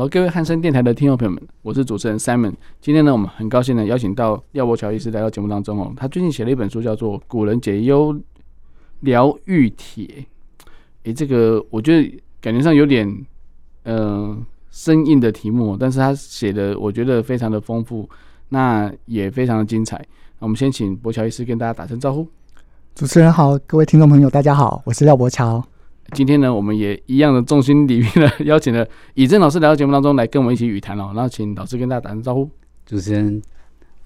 好，各位汉声电台的听众朋友们，我是主持人 Simon。今天呢，我们很高兴的邀请到廖柏乔医师来到节目当中哦。他最近写了一本书，叫做《古人解忧疗愈帖》。诶，这个我觉得感觉上有点嗯、生硬的题目，但是他写的我觉得非常的丰富，那也非常的精彩。那我们先请柏乔医师跟大家打声招呼。主持人好，各位听众朋友大家好，我是廖柏乔。今天呢，我们也一样的重心礼聘的邀请了以正老师来到节目当中来跟我们一起语谈哦。那请老师跟大家打声招呼。主持人，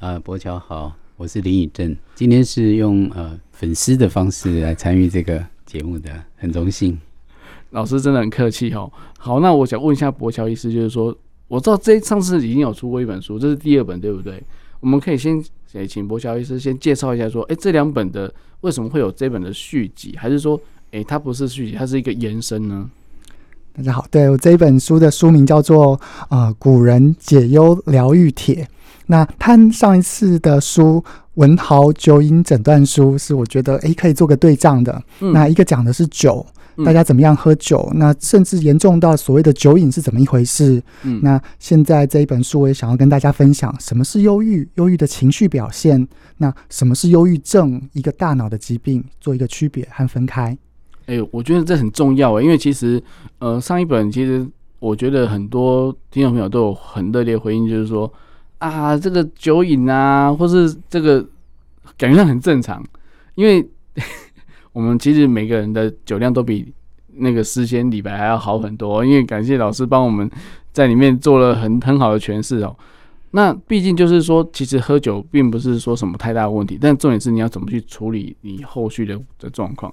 呃，博乔好，我是林以正。今天是用呃粉丝的方式来参与这个节目的，很荣幸。老师真的很客气哦。好，那我想问一下博乔医师，就是说，我知道这上次已经有出过一本书，这是第二本，对不对？我们可以先也请博乔医师先介绍一下，说，哎，这两本的为什么会有这本的续集，还是说？诶、欸，它不是续集，它是一个延伸呢。大家好，对，我这一本书的书名叫做《呃古人解忧疗愈帖》。那它上一次的书《文豪酒瘾诊断书》是我觉得诶可以做个对仗的。嗯、那一个讲的是酒，大家怎么样喝酒？嗯、那甚至严重到所谓的酒瘾是怎么一回事？嗯、那现在这一本书我也想要跟大家分享什么是忧郁，忧郁的情绪表现。那什么是忧郁症？一个大脑的疾病，做一个区别和分开。哎、欸，我觉得这很重要诶，因为其实，呃，上一本其实我觉得很多听众朋友都有很热烈回应，就是说啊，这个酒瘾啊，或是这个感觉上很正常，因为 我们其实每个人的酒量都比那个诗仙李白还要好很多，因为感谢老师帮我们在里面做了很很好的诠释哦。那毕竟就是说，其实喝酒并不是说什么太大的问题，但重点是你要怎么去处理你后续的的状况。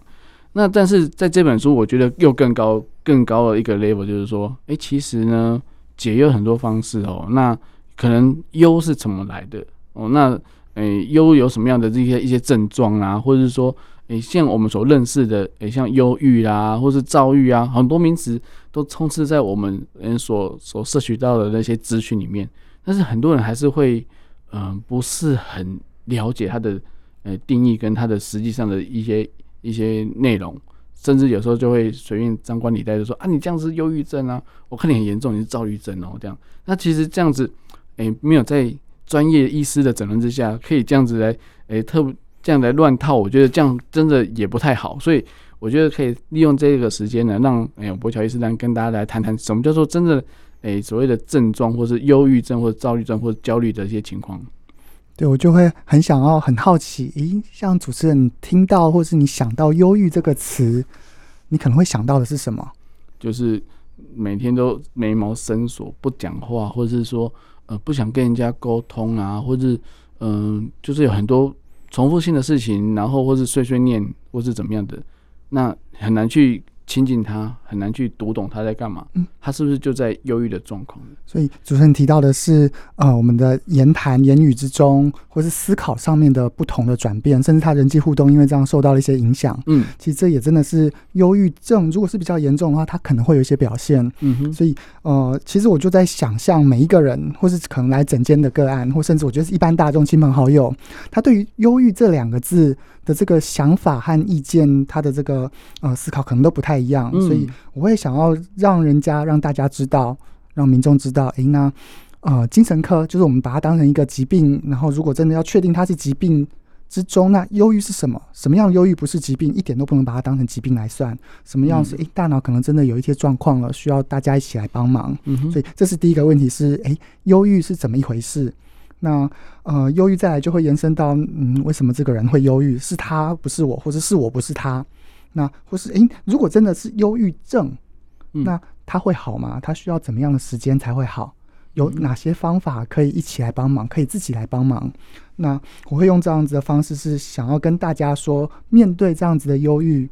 那但是在这本书，我觉得又更高、更高的一个 level，就是说，诶、欸，其实呢，解忧很多方式哦。那可能忧是怎么来的哦？那诶，忧、有什么样的这些一些症状啊？或者是说，诶、像我们所认识的，诶、像忧郁啊，或是躁郁啊，很多名词都充斥在我们人所所摄取到的那些资讯里面。但是很多人还是会，嗯、不是很了解它的呃定义跟它的实际上的一些。一些内容，甚至有时候就会随便张冠李戴的说啊，你这样是忧郁症啊，我看你很严重，你是躁郁症哦，这样。那其实这样子，哎、没有在专业医师的诊断之下，可以这样子来，哎、特这样来乱套，我觉得这样真的也不太好。所以我觉得可以利用这个时间呢，让哎、博，乔医师来跟大家来谈谈什么叫做真的，哎、所谓的症状，或是忧郁症，或者躁郁症，或者焦虑的一些情况。对，我就会很想要很好奇，咦，像主持人听到或是你想到“忧郁”这个词，你可能会想到的是什么？就是每天都眉毛深锁，不讲话，或者是说呃不想跟人家沟通啊，或者嗯、就是有很多重复性的事情，然后或是碎碎念，或是怎么样的，那很难去。亲近他很难去读懂他在干嘛，嗯，他是不是就在忧郁的状况？所以主持人提到的是，呃，我们的言谈、言语之中，或是思考上面的不同的转变，甚至他人际互动因为这样受到了一些影响。嗯，其实这也真的是忧郁症。如果是比较严重的话，他可能会有一些表现。嗯哼，所以呃，其实我就在想象每一个人，或是可能来诊间的个案，或甚至我觉得是一般大众亲朋好友，他对于忧郁这两个字的这个想法和意见，他的这个呃思考可能都不太一样，所以我会想要让人家让大家知道，让民众知道，诶，那呃，精神科就是我们把它当成一个疾病，然后如果真的要确定它是疾病之中，那忧郁是什么？什么样的忧郁不是疾病？一点都不能把它当成疾病来算。什么样是诶，大脑可能真的有一些状况了，需要大家一起来帮忙。所以这是第一个问题是，诶，忧郁是怎么一回事？那呃，忧郁再来就会延伸到，嗯，为什么这个人会忧郁？是他不是我，或者是我不是他？那或是诶，如果真的是忧郁症，那他会好吗？他需要怎么样的时间才会好？有哪些方法可以一起来帮忙，可以自己来帮忙。那我会用这样子的方式，是想要跟大家说，面对这样子的忧郁，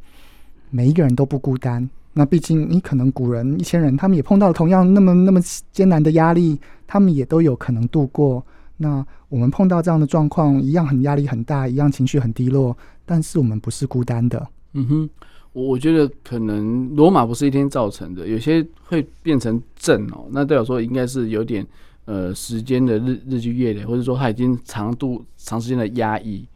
每一个人都不孤单。那毕竟你可能古人一千人，他们也碰到同样那么那么艰难的压力，他们也都有可能度过。那我们碰到这样的状况，一样很压力很大，一样情绪很低落，但是我们不是孤单的。嗯哼，我我觉得可能罗马不是一天造成的，有些会变成症哦，那代表说应该是有点呃时间的日日积月累，或者说他已经长度长时间的压抑，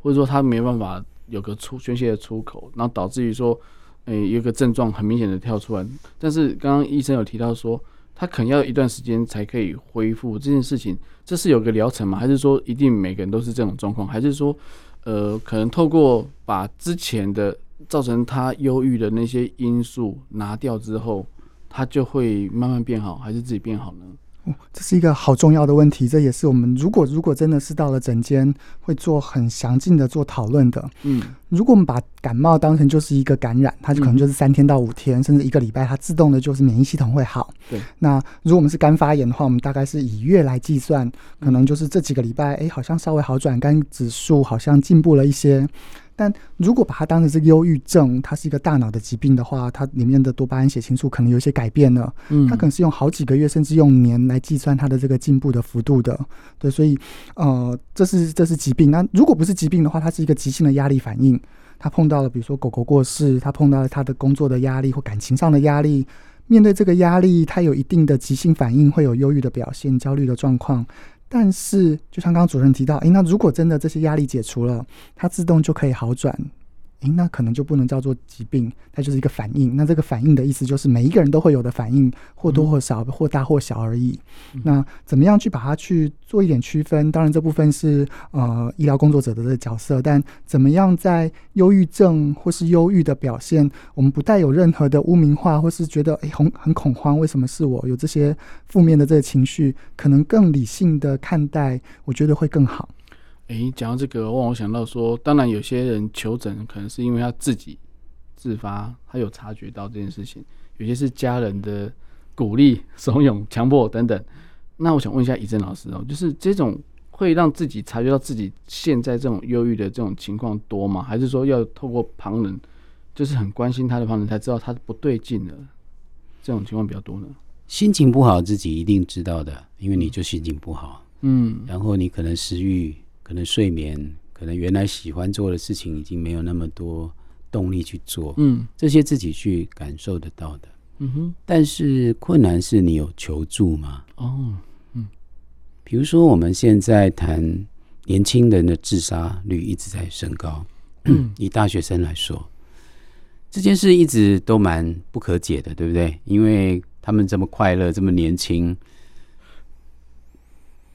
或者说他没办法有个出宣泄的出口，然后导致于说，诶、呃、有一个症状很明显的跳出来，但是刚刚医生有提到说。他可能要一段时间才可以恢复这件事情，这是有个疗程吗？还是说一定每个人都是这种状况？还是说，呃，可能透过把之前的造成他忧郁的那些因素拿掉之后，他就会慢慢变好，还是自己变好呢？哦，这是一个好重要的问题，这也是我们如果如果真的是到了诊间会做很详尽的做讨论的。嗯，如果我们把感冒当成就是一个感染，它就可能就是三天到五天，嗯、甚至一个礼拜，它自动的就是免疫系统会好。对，那如果我们是肝发炎的话，我们大概是以月来计算，可能就是这几个礼拜，哎，好像稍微好转，肝指数好像进步了一些。但如果把它当成是忧郁症，它是一个大脑的疾病的话，它里面的多巴胺、血清素可能有一些改变了。嗯，它可能是用好几个月，甚至用年来计算它的这个进步的幅度的。对，所以呃，这是这是疾病。那如果不是疾病的话，它是一个急性的压力反应。他碰到了，比如说狗狗过世，他碰到了他的工作的压力或感情上的压力。面对这个压力，他有一定的急性反应，会有忧郁的表现、焦虑的状况。但是，就像刚刚主任提到，诶，那如果真的这些压力解除了，它自动就可以好转。诶，那可能就不能叫做疾病，它就是一个反应。那这个反应的意思就是每一个人都会有的反应，或多或少，或大或小而已。嗯、那怎么样去把它去做一点区分？当然，这部分是呃医疗工作者的这个角色。但怎么样在忧郁症或是忧郁的表现，我们不带有任何的污名化，或是觉得诶很很恐慌，为什么是我有这些负面的这个情绪？可能更理性的看待，我觉得会更好。诶、欸，讲到这个，让我想到说，当然有些人求诊可能是因为他自己自发，他有察觉到这件事情；有些是家人的鼓励、怂恿、强迫等等。那我想问一下怡正老师哦，就是这种会让自己察觉到自己现在这种忧郁的这种情况多吗？还是说要透过旁人，就是很关心他的旁人才知道他不对劲了？这种情况比较多呢？心情不好自己一定知道的，因为你就心情不好，嗯，然后你可能食欲。可能睡眠，可能原来喜欢做的事情已经没有那么多动力去做，嗯，这些自己去感受得到的，嗯哼。但是困难是你有求助吗？哦，嗯。比如说我们现在谈年轻人的自杀率一直在升高，嗯，以大学生来说，这件事一直都蛮不可解的，对不对？因为他们这么快乐，这么年轻。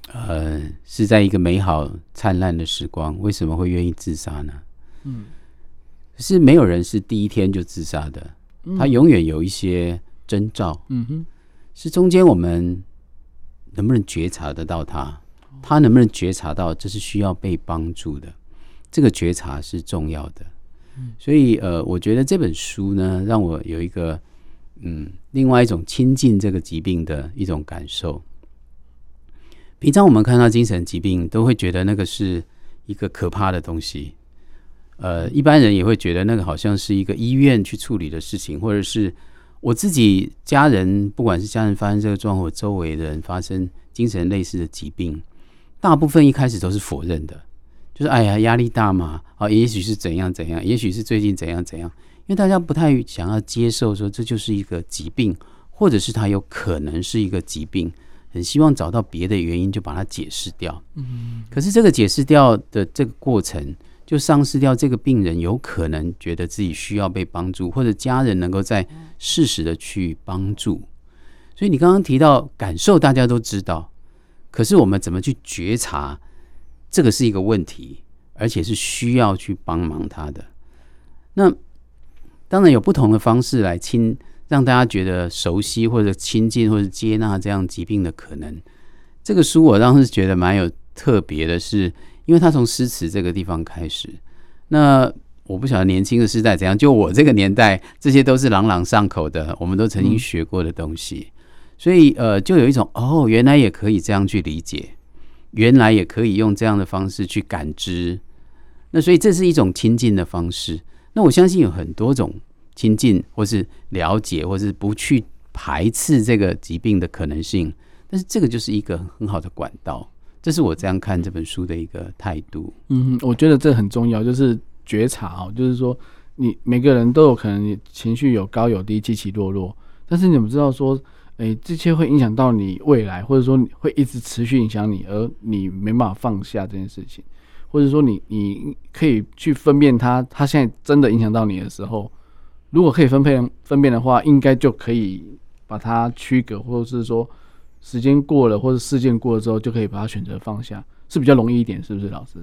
呃，是在一个美好灿烂的时光，为什么会愿意自杀呢？嗯，是没有人是第一天就自杀的，他永远有一些征兆。嗯哼，是中间我们能不能觉察得到他？他能不能觉察到这是需要被帮助的？这个觉察是重要的。所以呃，我觉得这本书呢，让我有一个嗯，另外一种亲近这个疾病的一种感受。平常我们看到精神疾病，都会觉得那个是一个可怕的东西。呃，一般人也会觉得那个好像是一个医院去处理的事情，或者是我自己家人，不管是家人发生这个状况，周围的人发生精神类似的疾病，大部分一开始都是否认的，就是哎呀压力大嘛，啊，也许是怎样怎样，也许是最近怎样怎样，因为大家不太想要接受说这就是一个疾病，或者是它有可能是一个疾病。很希望找到别的原因，就把它解释掉。嗯，可是这个解释掉的这个过程，就丧失掉这个病人有可能觉得自己需要被帮助，或者家人能够在适时的去帮助。所以你刚刚提到感受，大家都知道，可是我们怎么去觉察，这个是一个问题，而且是需要去帮忙他的。那当然有不同的方式来亲。让大家觉得熟悉或者亲近或者接纳这样疾病的可能，这个书我当时觉得蛮有特别的是，是因为它从诗词这个地方开始。那我不晓得年轻的时代怎样，就我这个年代，这些都是朗朗上口的，我们都曾经学过的东西。所以呃，就有一种哦，原来也可以这样去理解，原来也可以用这样的方式去感知。那所以这是一种亲近的方式。那我相信有很多种亲近，或是了解，或是不去排斥这个疾病的可能性。但是这个就是一个很好的管道。这是我这样看这本书的一个态度。嗯，我觉得这很重要，就是觉察哦，就是说你每个人都有可能情绪有高有低，起起落落。但是你们知道说，哎，这些会影响到你未来，或者说会一直持续影响你，而你没办法放下这件事情。或者说你，你你可以去分辨它，它现在真的影响到你的时候，如果可以分配分辨的话，应该就可以把它区隔，或者是说时间过了，或者事件过了之后，就可以把它选择放下，是比较容易一点，是不是，老师？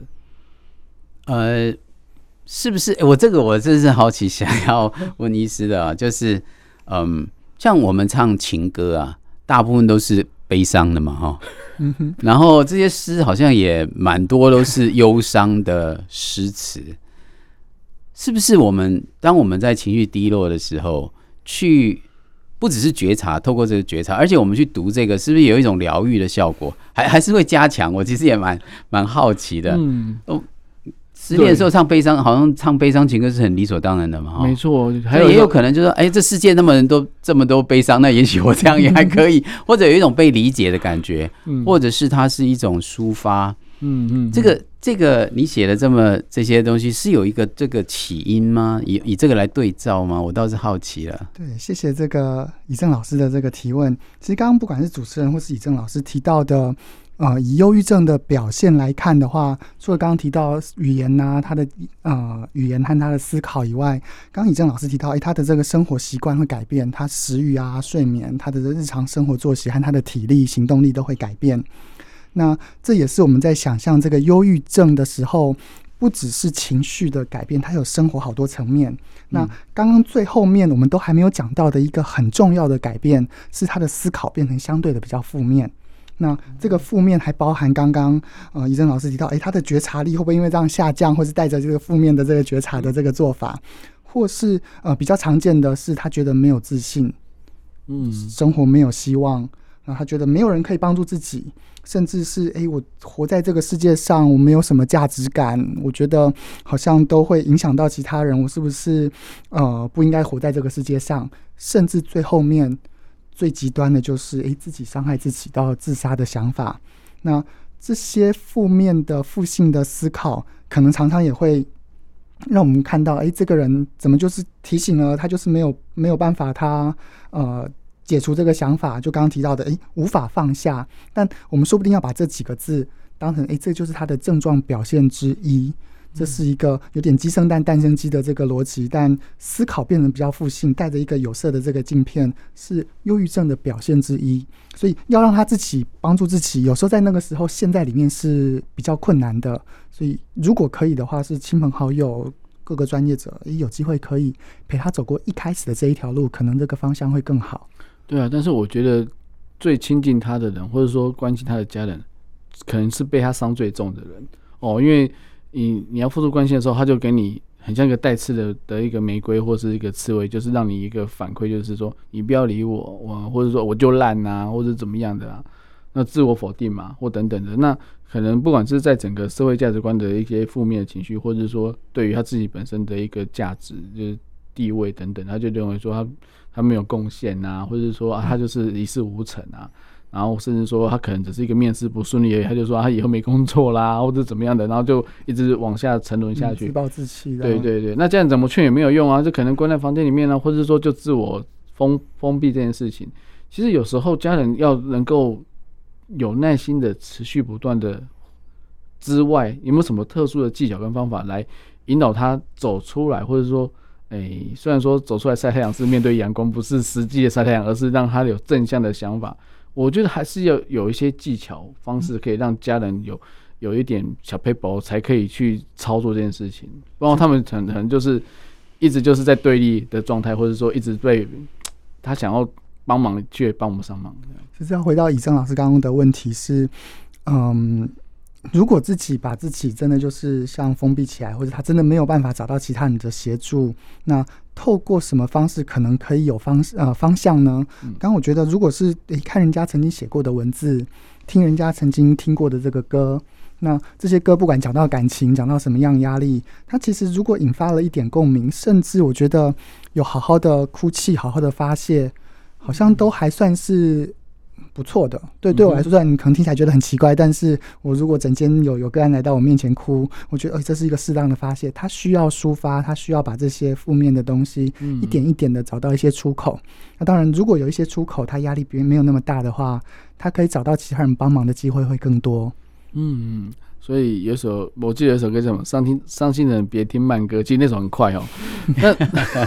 呃，是不是？我这个我真是好奇，想要问医师的啊，就是嗯，像我们唱情歌啊，大部分都是悲伤的嘛，哈。然后这些诗好像也蛮多，都是忧伤的诗词，是不是？我们当我们在情绪低落的时候，去不只是觉察，透过这个觉察，而且我们去读这个，是不是有一种疗愈的效果？还 还是会加强？我其实也蛮蛮好奇的。嗯，哦。失恋的时候唱悲伤，好像唱悲伤情歌是很理所当然的嘛。没错，还有也有可能就是说，哎，这世界那么人都这么多悲伤，那也许我这样也还可以，或者有一种被理解的感觉，或者是它是一种抒发。嗯嗯，这个这个你写的这么这些东西是有一个这个起因吗？以以这个来对照吗？我倒是好奇了。对，谢谢这个以正老师的这个提问。其实刚刚不管是主持人或是以正老师提到的。呃，以忧郁症的表现来看的话，除了刚刚提到语言呐、他的呃语言和他的思考以外，刚刚以正老师提到，哎，他的这个生活习惯会改变，他食欲啊、睡眠，他的日常生活作息和他的体力、行动力都会改变。那这也是我们在想象这个忧郁症的时候，不只是情绪的改变，它有生活好多层面。那刚刚最后面我们都还没有讲到的一个很重要的改变，是他的思考变成相对的比较负面。那这个负面还包含刚刚呃，以正老师提到，诶，他的觉察力会不会因为这样下降，或是带着这个负面的这个觉察的这个做法，或是呃比较常见的是他觉得没有自信，嗯，生活没有希望，然后他觉得没有人可以帮助自己，甚至是诶，我活在这个世界上，我没有什么价值感，我觉得好像都会影响到其他人，我是不是呃不应该活在这个世界上，甚至最后面。最极端的就是，诶，自己伤害自己到自杀的想法。那这些负面的负性的思考，可能常常也会让我们看到，诶，这个人怎么就是提醒了他，就是没有没有办法他，他呃解除这个想法。就刚刚提到的，诶，无法放下。但我们说不定要把这几个字当成，诶，这就是他的症状表现之一。这是一个有点鸡生蛋，蛋生鸡的这个逻辑，但思考变成比较负性，带着一个有色的这个镜片，是忧郁症的表现之一。所以要让他自己帮助自己，有时候在那个时候陷在里面是比较困难的。所以如果可以的话，是亲朋好友、各个专业者，也有机会可以陪他走过一开始的这一条路，可能这个方向会更好。对啊，但是我觉得最亲近他的人，或者说关心他的家人，可能是被他伤最重的人哦，因为。你你要付出关心的时候，他就给你很像一个带刺的的一个玫瑰，或是一个刺猬，就是让你一个反馈，就是说你不要理我，我或者说我就烂呐、啊，或者怎么样的啊，那自我否定嘛，或等等的，那可能不管是在整个社会价值观的一些负面的情绪，或者说对于他自己本身的一个价值就是地位等等，他就认为说他他没有贡献呐，或者说啊他就是一事无成啊。然后甚至说他可能只是一个面试不顺利而已，他就说他以后没工作啦，或者怎么样的，然后就一直往下沉沦下去，自暴自弃的。对对对，那这样怎么劝也没有用啊，就可能关在房间里面呢，或者说就自我封封闭这件事情。其实有时候家人要能够有耐心的持续不断的之外，有没有什么特殊的技巧跟方法来引导他走出来，或者说，哎，虽然说走出来晒太阳是面对阳光，不是实际的晒太阳，而是让他有正向的想法。我觉得还是要有一些技巧方式，可以让家人有有一点小撇步，才可以去操作这件事情。不然他们可能就是一直就是在对立的状态，或者说一直被他想要帮忙却帮不上忙。其实要回到以正老师刚刚的问题是，嗯。如果自己把自己真的就是像封闭起来，或者他真的没有办法找到其他人的协助，那透过什么方式可能可以有方式呃方向呢？刚刚我觉得，如果是诶看人家曾经写过的文字，听人家曾经听过的这个歌，那这些歌不管讲到感情，讲到什么样压力，它其实如果引发了一点共鸣，甚至我觉得有好好的哭泣，好好的发泄，好像都还算是。不错的，对，对我来说，虽然你可能听起来觉得很奇怪，但是我如果整间有有个人来到我面前哭，我觉得，呃，这是一个适当的发泄，他需要抒发，他需要把这些负面的东西一点一点的找到一些出口。那当然，如果有一些出口，他压力别没有那么大的话，他可以找到其他人帮忙的机会会更多。嗯，所以有首我记得有首歌叫什么？伤心伤心人别听慢歌，其实那首很快哦，那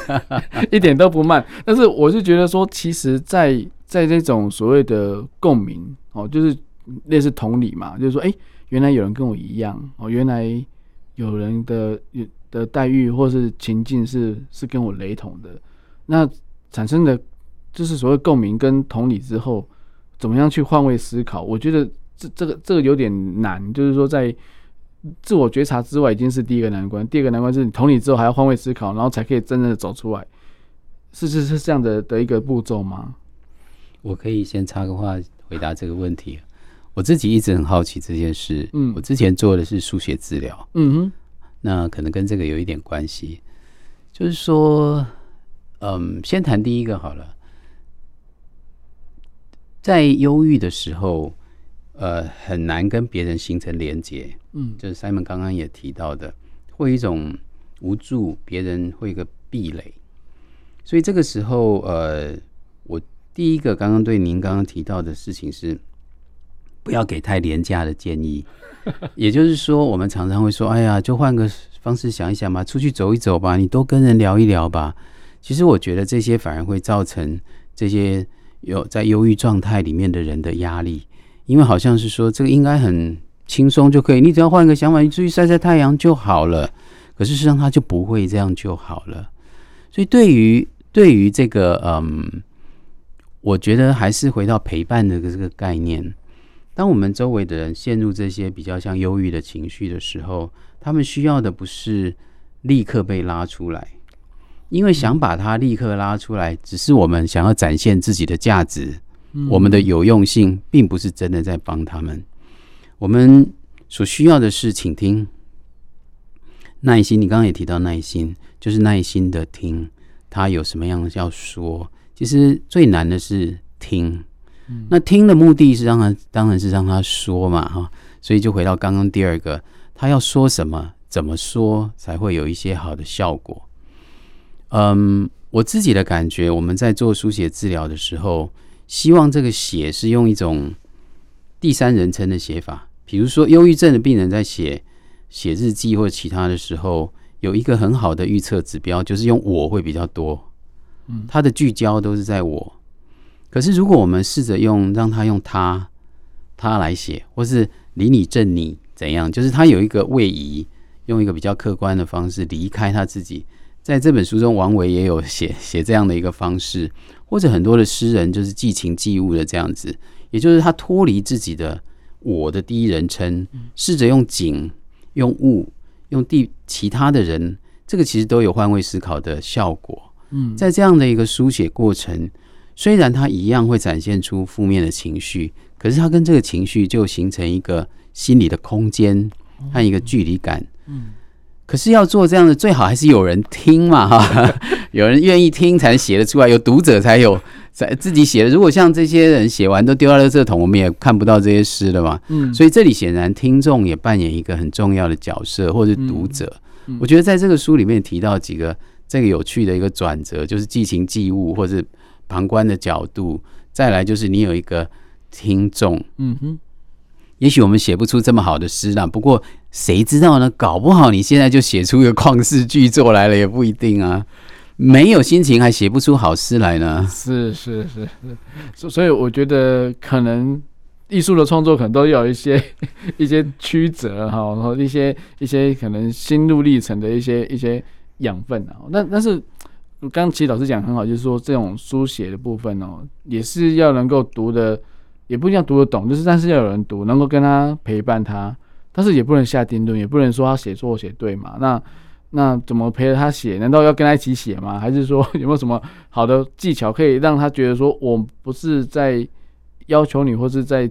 一点都不慢。但是我是觉得说，其实，在在这种所谓的共鸣哦，就是类似同理嘛，就是说，哎、原来有人跟我一样哦，原来有人的的待遇或是情境是是跟我雷同的，那产生的就是所谓共鸣跟同理之后，怎么样去换位思考？我觉得这这个这个有点难，就是说在自我觉察之外，已经是第一个难关，第二个难关是你同理之后还要换位思考，然后才可以真正的走出来，是是是这样的的一个步骤吗？我可以先插个话回答这个问题。我自己一直很好奇这件事。嗯，我之前做的是书写治疗。嗯哼，那可能跟这个有一点关系。就是说，嗯，先谈第一个好了。在忧郁的时候，呃，很难跟别人形成连接。嗯，就是 Simon 刚刚也提到的，会有一种无助，别人会一个壁垒。所以这个时候，呃，我。第一个，刚刚对您刚刚提到的事情是，不要给太廉价的建议。也就是说，我们常常会说：“哎呀，就换个方式想一想吧，出去走一走吧，你多跟人聊一聊吧。”其实，我觉得这些反而会造成这些有在忧郁状态里面的人的压力，因为好像是说这个应该很轻松就可以，你只要换个想法，你出去晒晒太阳就好了。可是事实上，他就不会这样就好了。所以，对于对于这个嗯。我觉得还是回到陪伴的这个概念。当我们周围的人陷入这些比较像忧郁的情绪的时候，他们需要的不是立刻被拉出来，因为想把它立刻拉出来，只是我们想要展现自己的价值，我们的有用性，并不是真的在帮他们。我们所需要的是倾听、耐心。你刚刚也提到耐心，就是耐心的听他有什么样的要说。其实最难的是听，那听的目的是让他，当然是让他说嘛，哈，所以就回到刚刚第二个，他要说什么，怎么说才会有一些好的效果。嗯，我自己的感觉，我们在做书写治疗的时候，希望这个写是用一种第三人称的写法，比如说忧郁症的病人在写写日记或其他的时候，有一个很好的预测指标，就是用我会比较多。他的聚焦都是在我，可是如果我们试着用让他用他他来写，或是离你正你怎样，就是他有一个位移，用一个比较客观的方式离开他自己。在这本书中，王维也有写 写这样的一个方式，或者很多的诗人就是寄情寄物的这样子，也就是他脱离自己的我的第一人称，试着用景、用物、用地其他的人，这个其实都有换位思考的效果。嗯，在这样的一个书写过程，虽然他一样会展现出负面的情绪，可是他跟这个情绪就形成一个心理的空间和一个距离感。嗯，可是要做这样的，最好还是有人听嘛，哈，有人愿意听才写得出来，有读者才有在自己写的。如果像这些人写完都丢到垃圾桶，我们也看不到这些诗了嘛。嗯，所以这里显然听众也扮演一个很重要的角色，或者读者。我觉得在这个书里面提到几个。这个有趣的一个转折，就是寄情寄物，或是旁观的角度。再来就是你有一个听众，嗯哼。也许我们写不出这么好的诗啦，不过谁知道呢？搞不好你现在就写出一个旷世巨作来了，也不一定啊。没有心情还写不出好诗来呢。是是是是，所以我觉得可能艺术的创作可能都要有一些 一些曲折哈，然后一些一些可能心路历程的一些一些。养分啊，那但是刚刚其实老师讲很好，就是说这种书写的部分哦，也是要能够读的，也不一定要读得懂，就是但是要有人读，能够跟他陪伴他，但是也不能下定论，也不能说他写错写对嘛。那那怎么陪着他写？难道要跟他一起写吗？还是说 有没有什么好的技巧可以让他觉得说，我不是在要求你，或是在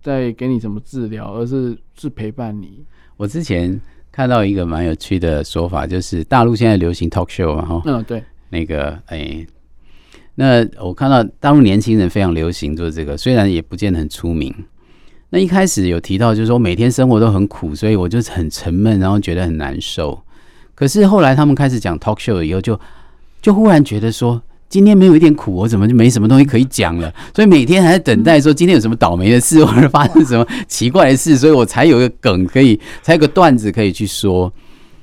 在给你什么治疗，而是是陪伴你？我之前看到一个蛮有趣的说法，就是大陆现在流行 talk show 嘛，哈，嗯，对，那个哎、欸，那我看到大陆年轻人非常流行做这个，虽然也不见得很出名。那一开始有提到，就是说每天生活都很苦，所以我就很沉闷，然后觉得很难受。可是后来他们开始讲 talk show 以后就，就就忽然觉得说，今天没有一点苦，我怎么就没什么东西可以讲了？所以每天还在等待说今天有什么倒霉的事，或者发生什么奇怪的事，所以我才有一个梗可以，才有个段子可以去说。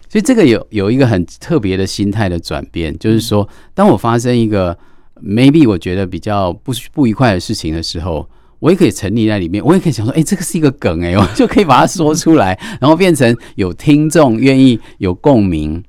所以这个有有一个很特别的心态的转变，就是说，当我发生一个 maybe 我觉得比较不不愉快的事情的时候，我也可以沉溺在里面，我也可以想说，哎、欸，这个是一个梗、欸，哎，我就可以把它说出来，然后变成有听众愿意有共鸣。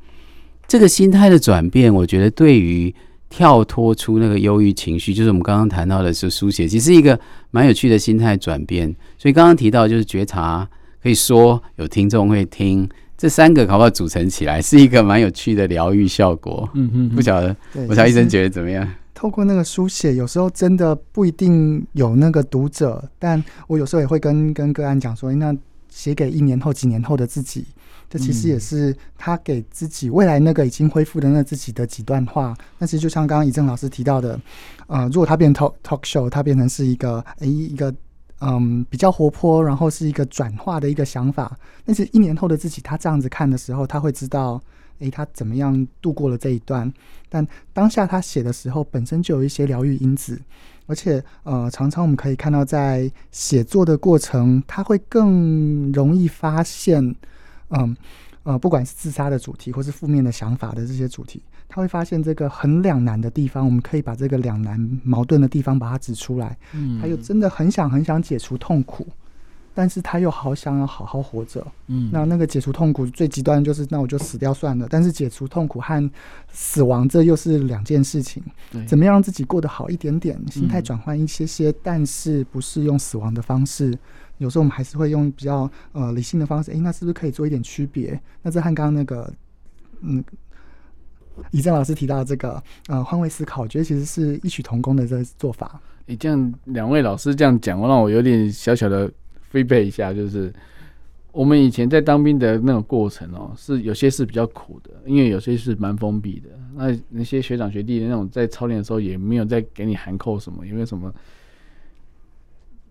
这个心态的转变，我觉得对于跳脱出那个忧郁情绪，就是我们刚刚谈到的是书写，其实是一个蛮有趣的心态转变。所以刚刚提到就是觉察，可以说有听众会听，这三个搞不好组成起来是一个蛮有趣的疗愈效果。嗯嗯，不晓得，我乔医生觉得怎么样？透过那个书写，有时候真的不一定有那个读者，但我有时候也会跟跟个案讲说，那写给一年后、几年后的自己，这其实也是他给自己未来那个已经恢复的那自己的几段话。但是就像刚刚怡正老师提到的，呃，如果他变 talk talk show，他变成是一个诶一个嗯比较活泼，然后是一个转化的一个想法。但是一年后的自己，他这样子看的时候，他会知道。诶，他怎么样度过了这一段？但当下他写的时候，本身就有一些疗愈因子，而且呃，常常我们可以看到，在写作的过程，他会更容易发现，嗯呃，不管是自杀的主题，或是负面的想法的这些主题，他会发现这个很两难的地方，我们可以把这个两难矛盾的地方把它指出来。嗯，他又真的很想很想解除痛苦。但是他又好想要好好活着，嗯，那那个解除痛苦最极端就是那我就死掉算了。但是解除痛苦和死亡这又是两件事情，对，怎么样让自己过得好一点点，心态转换一些些，嗯，但是不是用死亡的方式。有时候我们还是会用比较呃理性的方式，诶，那是不是可以做一点区别？那这和刚刚那个嗯，李正老师提到的这个呃换位思考，我觉得其实是异曲同工的这个做法。你这样两位老师这样讲，让我有点小小的。飞背一下，就是我们以前在当兵的那种过程哦，是有些是比较苦的，因为有些是蛮封闭的。那那些学长学弟那种在操练的时候，也没有在给你函扣什么，也没有什么。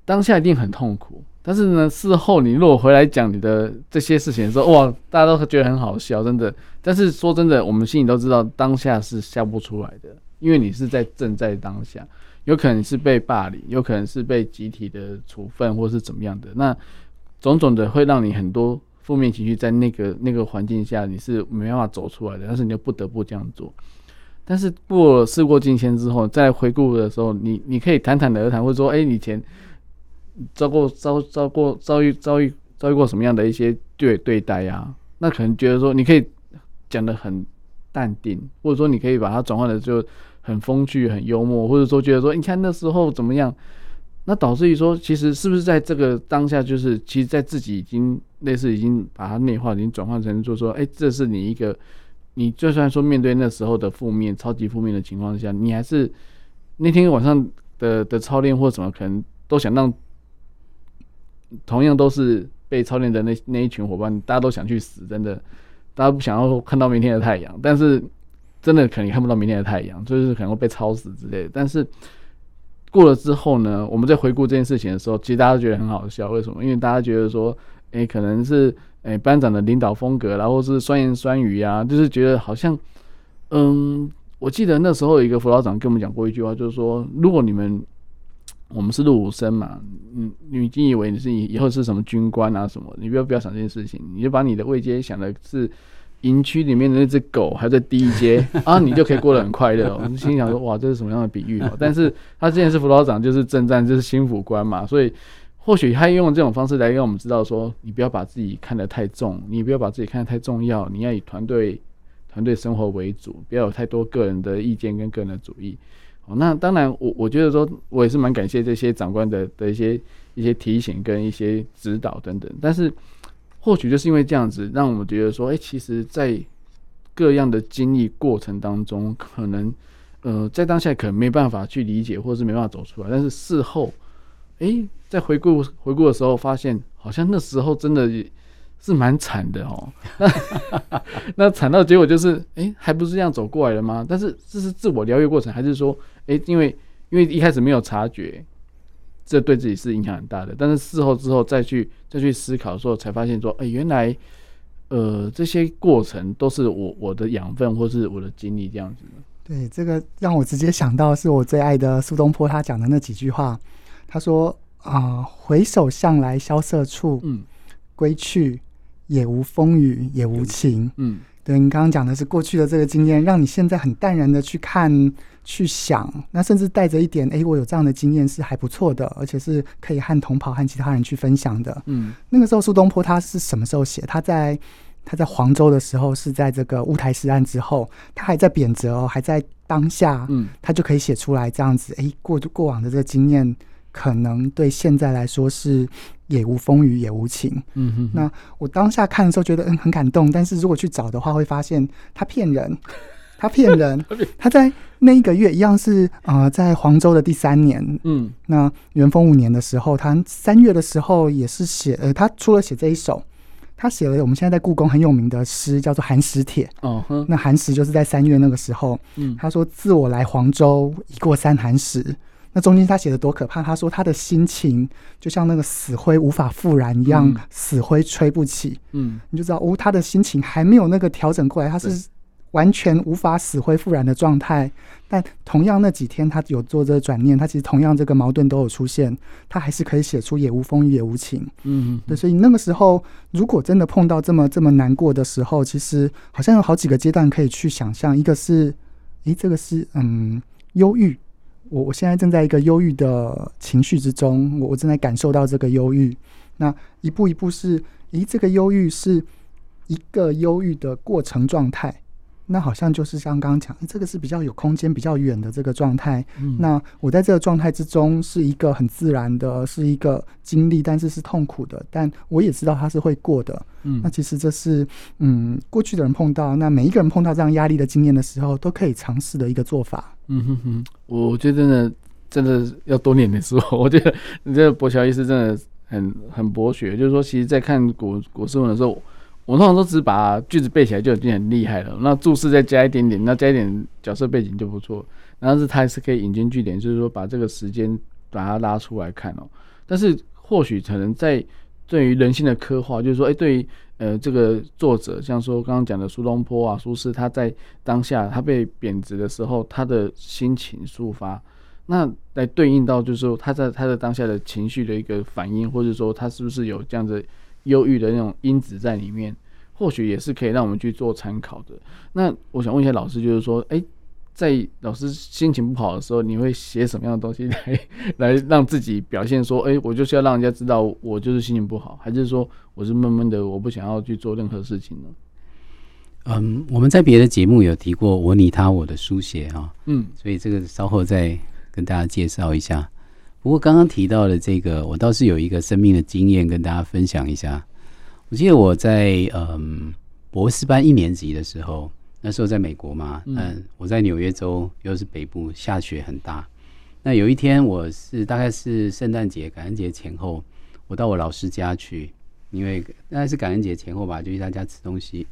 当下一定很痛苦，但是呢，事后你如果回来讲你的这些事情的时候，哇，大家都觉得很好笑，真的。但是说真的，我们心里都知道，当下是笑不出来的，因为你是在正在当下。有可能是被霸凌，有可能是被集体的处分，或是怎么样的。那种种的会让你很多负面情绪在那个那个环境下，你是没办法走出来的。但是你又不得不这样做。但是过事过境迁之后，再回顾的时候，你你可以坦坦的而谈，或者说，哎、以前遭过遭遭过遭遇遭遇遭遇过什么样的一些对对待呀、那可能觉得说，你可以讲得很淡定，或者说你可以把它转换的就。很风趣、很幽默，或者说觉得说，你看那时候怎么样？那导致于说，其实是不是在这个当下，就是其实，在自己已经类似已经把它内化，已经转换成就说，哎，这是你一个，你就算说面对那时候的负面、超级负面的情况下，你还是那天晚上的的操练或什么，可能都想让同样都是被操练的那那一群伙伴，大家都想去死，真的，大家不想要看到明天的太阳，但是。真的可能看不到明天的太阳，就是可能会被操死之类的。但是过了之后呢，我们在回顾这件事情的时候，其实大家都觉得很好笑。为什么？因为大家觉得说，哎、可能是哎、班长的领导风格，然后是酸言酸语啊，就是觉得好像，嗯，我记得那时候有一个辅导长跟我们讲过一句话，就是说，如果你们我们是入伍生嘛，嗯，你已经以为你是以以后是什么军官啊什么，你不要不要想这件事情，你就把你的位阶想的是。营区里面的那只狗还在第一阶 啊，你就可以过得很快乐。我们心想说，哇，这是什么样的比喻？但是他之前是辅导长，就是正战，就是心辅官嘛，所以或许他用这种方式来让我们知道说，你不要把自己看得太重，你不要把自己看得太重要，你要以团队团队生活为主，不要有太多个人的意见跟个人的主义。那当然，我我觉得说，我也是蛮感谢这些长官的的一些一些提醒跟一些指导等等，但是。或许就是因为这样子，让我们觉得说，哎、其实，在各样的经历过程当中，可能呃在当下可能没办法去理解，或是没办法走出来，但是事后，哎、欸，在回顾回顾的时候，发现好像那时候真的是蛮惨的哦。那 那惨到结果就是，哎、欸，还不是这样走过来的吗？但是这是自我疗愈过程，还是说，哎、欸，因为因为一开始没有察觉。这对自己是影响很大的，但是事后之后再去再去思考的时候，才发现说，哎，原来，呃，这些过程都是我我的养分，或是我的经历这样子。对，这个让我直接想到是我最爱的苏东坡他讲的那几句话。他说啊、呃，回首向来萧瑟处，嗯，归去，也无风雨也无晴，嗯。对，你刚刚讲的是过去的这个经验，让你现在很淡然的去看、去想，那甚至带着一点，哎，我有这样的经验是还不错的，而且是可以和同袍和其他人去分享的。嗯，那个时候苏东坡他是什么时候写？他在他在黄州的时候，是在这个乌台诗案之后，他还在贬谪哦，还在当下，嗯，他就可以写出来这样子，哎，过过往的这个经验。可能对现在来说是也无风雨也无晴。嗯哼，那我当下看的时候觉得嗯很感动，但是如果去找的话，会发现他骗人，他骗人。他在那一个月一样是啊、呃，在黄州的第三年，嗯，那元丰五年的时候，他三月的时候也是写呃，他除了写这一首，他写了我们现在在故宫很有名的诗，叫做《寒食帖》。哦，那寒食就是在三月那个时候，嗯，他说自我来黄州已过三寒食。那中间他写的多可怕？他说他的心情就像那个死灰无法复燃一样，死灰吹不起。嗯，你就知道哦，他的心情还没有那个调整过来，他是完全无法死灰复燃的状态。但同样那几天他有做这个转念，他其实同样这个矛盾都有出现，他还是可以写出也无风雨也无晴。嗯，对，所以那个时候如果真的碰到这么这么难过的时候，其实好像有好几个阶段可以去想象，一个是，诶，这个是嗯忧郁。我我现在正在一个忧郁的情绪之中，我我正在感受到这个忧郁。那一步一步是，咦，这个忧郁是一个忧郁的过程状态。那好像就是像刚刚讲，这个是比较有空间、比较远的这个状态。嗯。那我在这个状态之中是一个很自然的，是一个经历，但是是痛苦的。但我也知道它是会过的。嗯。那其实这是，嗯，过去的人碰到，那每一个人碰到这样压力的经验的时候，都可以尝试的一个做法。嗯哼哼，我觉得真的真的要多念点书。我觉得你这个博乔医师真的很很博学，就是说，其实，在看古古诗文的时候，我通常都只把句子背起来就已经很厉害了。那注释再加一点点，那加一点角色背景就不错。然后是他还是可以引经据典，就是说把这个时间把它拉出来看哦。但是或许可能在对于人性的刻画，就是说，哎，对于。呃，这个作者像说刚刚讲的苏东坡啊，苏轼他在当下他被贬谪的时候，他的心情抒发，那来对应到就是说他在他的当下的情绪的一个反应，或者说他是不是有这样子忧郁的那种因子在里面，或许也是可以让我们去做参考的。那我想问一下老师，就是说，哎。在老师心情不好的时候，你会写什么样的东西 来来让自己表现说，哎、欸，我就是要让人家知道我就是心情不好，还是说我是闷闷的，我不想要去做任何事情呢？嗯，我们在别的节目有提过我、你、他、我的书写哈，嗯，所以这个稍后再跟大家介绍一下。不过刚刚提到的这个，我倒是有一个生命的经验跟大家分享一下。我记得我在嗯博士班一年级的时候。那时候在美国嘛，嗯，我在纽约州，又是北部，下雪很大。那有一天，我是大概是圣诞节、感恩节前后，我到我老师家去，因为大概是感恩节前后吧，就去他家吃东西。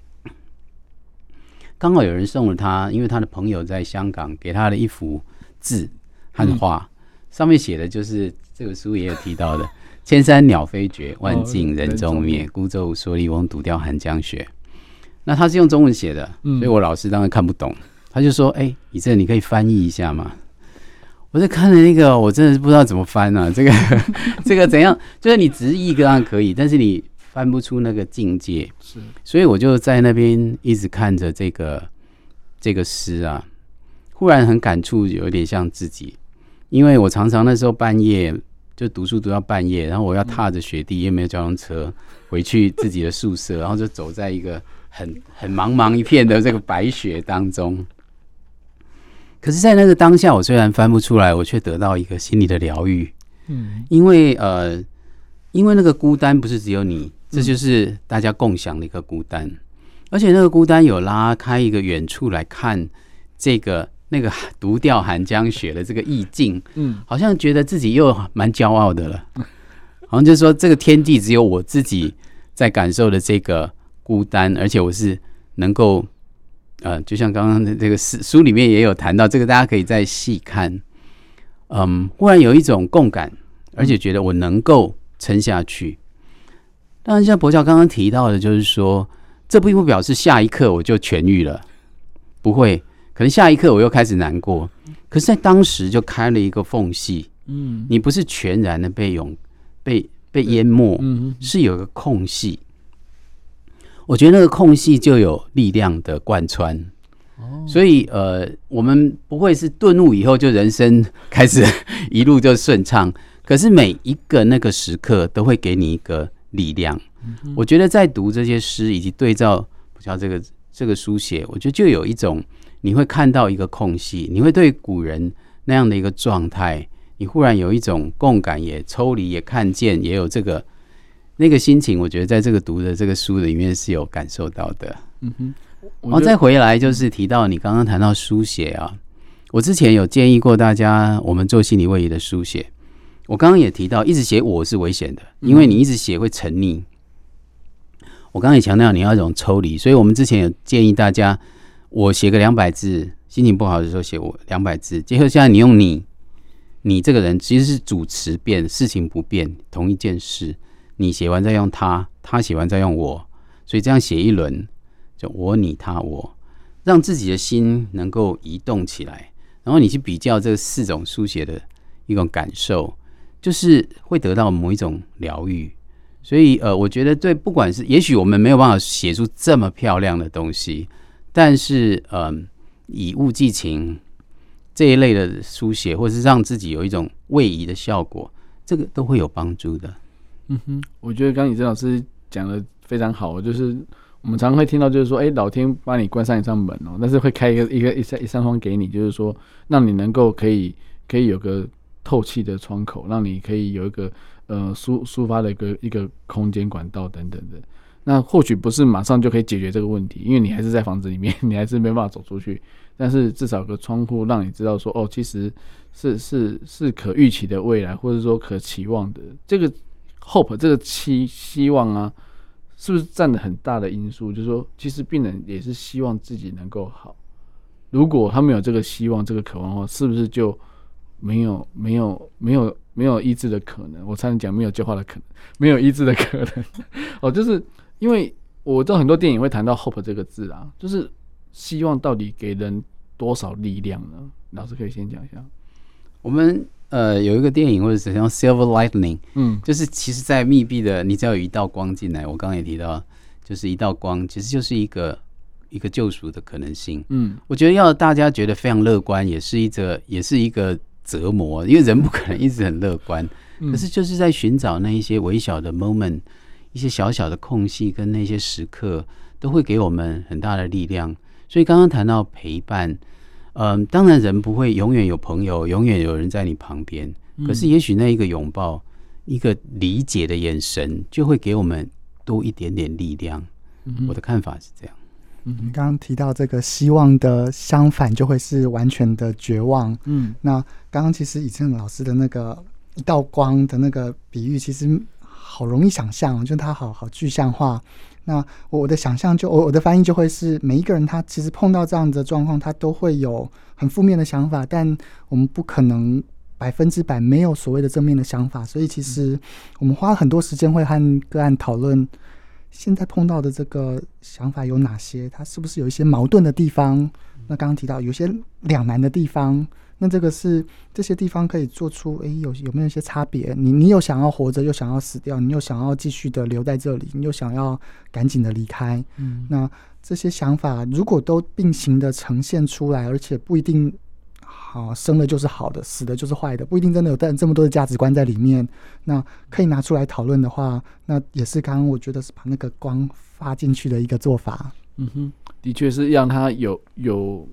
刚好有人送了他，因为他的朋友在香港给他的一幅字汉画，上面写的就是这个书也有提到的：“ 千山鸟飞绝，万径人踪灭，孤舟蓑笠翁，独钓寒江雪。”那他是用中文写的，所以我老师当然看不懂。他就说：“哎，你这，你可以翻译一下吗？”我在看了那个，我真的是不知道怎么翻啊。这个 这个怎样？就是你直译当然可以，但是你翻不出那个境界。是，所以我就在那边一直看着这个这个诗啊，忽然很感触，有点像自己，因为我常常那时候半夜就读书读到半夜，然后我要踏着雪地，又没有交通车回去自己的宿舍，然后就走在一个。很很茫茫一片的这个白雪当中，可是，在那个当下，我虽然翻不出来，我却得到一个心理的疗愈。嗯，因为呃，因为那个孤单不是只有你，这就是大家共享的一个孤单。而且那个孤单有拉开一个远处来看这个那个独钓寒江雪的这个意境，嗯，好像觉得自己又蛮骄傲的了，好像就是说这个天地只有我自己在感受的这个孤单，而且我是能够，呃，就像刚刚的这个书书里面也有谈到，这个大家可以再细看，嗯，忽然有一种共感，而且觉得我能够撑下去。当然，像佛教刚刚提到的，就是说。这并不表示下一刻我就痊愈了，不会，可能下一刻我又开始难过。可是，在当时就开了一个缝隙，嗯，你不是全然的被涌、被被淹没，嗯，是有一个空隙。我觉得那个空隙就有力量的贯穿，哦，所以呃，我们不会是顿悟以后就人生开始 一路就顺畅，可是每一个那个时刻都会给你一个力量。我觉得在读这些诗以及对照不知道这个这个书写，我觉得就有一种你会看到一个空隙，你会对古人那样的一个状态，你忽然有一种共感，也抽离，也看见，也有这个那个心情。我觉得在这个读的这个书里面是有感受到的。嗯哼，然后再回来就是提到你刚刚谈到书写啊，我之前有建议过大家，我们做心理位移的书写。我刚刚也提到，一直写我是危险的，因为你一直写会沉溺。我刚才也强调你要一种抽离，所以我们之前有建议大家，我写个两百字，心情不好的时候写我两百字。结果现在你用你，你这个人其实是主词变，事情不变，同一件事，你写完再用他，他写完再用我，所以这样写一轮，就我你他我，让自己的心能够移动起来，然后你去比较这四种书写的一种感受，就是会得到某一种疗愈。所以，呃，我觉得对，不管是，也许我们没有办法写出这么漂亮的东西，但是，嗯、以物寄情这一类的书写，或是让自己有一种位移的效果，这个都会有帮助的。嗯哼，我觉得刚刚以真老师讲的非常好，就是我们常会听到，就是说，哎、老天帮你关上一扇门哦，但是会开一个一个一扇一扇窗给你，就是说，让你能够可以可以有个透气的窗口，让你可以有一个。呃，抒抒发的一个一个空间管道等等的，那或许不是马上就可以解决这个问题，因为你还是在房子里面，你还是没办法走出去。但是至少个窗户让你知道说，哦，其实是是是可预期的未来，或者说可期望的这个 hope，这个期希望啊，是不是占了很大的因素？就是说，其实病人也是希望自己能够好。如果他没有这个希望、这个渴望的话，是不是就没有没有没有？没有医治的可能，我才能讲没有救化的可能，没有医治的可能。哦，就是因为我知道很多电影会谈到 “hope” 这个字啊，就是希望到底给人多少力量呢？老师可以先讲一下。我们呃有一个电影或者是像 “Silver Lightning”，嗯，就是其实，在密闭的，你只要有一道光进来，我刚刚也提到，就是一道光，其实就是一个一个救赎的可能性。嗯，我觉得要大家觉得非常乐观，也是一个，也是一个。折磨，因为人不可能一直很乐观，可是就是在寻找那一些微小的 moment，一些小小的空隙跟那些时刻，都会给我们很大的力量。所以刚刚谈到陪伴，嗯，当然人不会永远有朋友，永远有人在你旁边，可是也许那一个拥抱，一个理解的眼神，就会给我们多一点点力量。我的看法是这样。你刚刚提到这个希望的相反就会是完全的绝望。嗯，那刚刚其实以正老师的那个一道光的那个比喻，其实好容易想象，就它好好具象化。那我的想象就我我的翻译就会是每一个人他其实碰到这样的状况，他都会有很负面的想法，但我们不可能百分之百没有所谓的正面的想法。所以其实我们花了很多时间会和个案讨论。现在碰到的这个想法有哪些？它是不是有一些矛盾的地方？那刚刚提到有些两难的地方，那这个是这些地方可以做出，诶、欸，有有没有一些差别？你你有想要活着，又想要死掉，你又想要继续的留在这里，你又想要赶紧的离开。嗯，那这些想法如果都并行的呈现出来，而且不一定。好，生的就是好的，死的就是坏的，不一定真的有带这么多的价值观在里面。那可以拿出来讨论的话，那也是刚刚我觉得是把那个光发进去的一个做法。嗯哼，的确是让他有有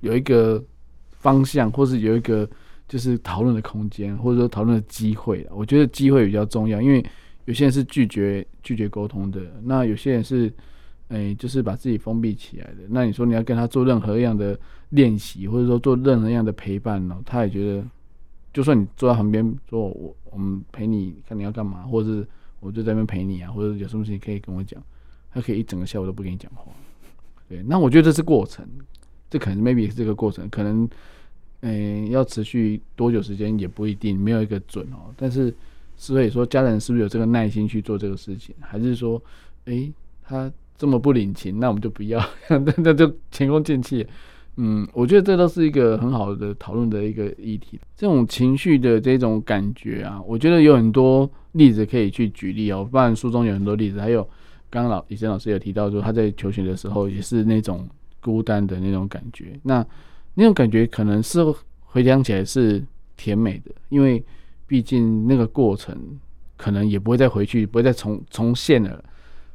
有一个方向，或是有一个就是讨论的空间，或者说讨论的机会。我觉得机会比较重要，因为有些人是拒绝拒绝沟通的，那有些人是哎，就是把自己封闭起来的。那你说你要跟他做任何一样的练习，或者说做任何样的陪伴呢？他也觉得，就算你坐在旁边说我我们陪你看你要干嘛，或者是我就在那边陪你啊，或者有什么事情可以跟我讲，他可以一整个下午都不跟你讲话。对，那我觉得这是过程，这可能 maybe 是这个过程，可能嗯要持续多久时间也不一定，没有一个准哦。但是所以说家人是不是有这个耐心去做这个事情，还是说，哎，他。这么不领情，那我们就不要，那那就前功尽弃。嗯，我觉得这都是一个很好的讨论的一个议题。这种情绪的这种感觉啊，我觉得有很多例子可以去举例哦。不然书中有很多例子，还有刚刚老以前老师有提到说，他在求学的时候也是那种孤单的那种感觉。那那种感觉可能是回想起来是甜美的，因为毕竟那个过程可能也不会再回去，不会再重重现了。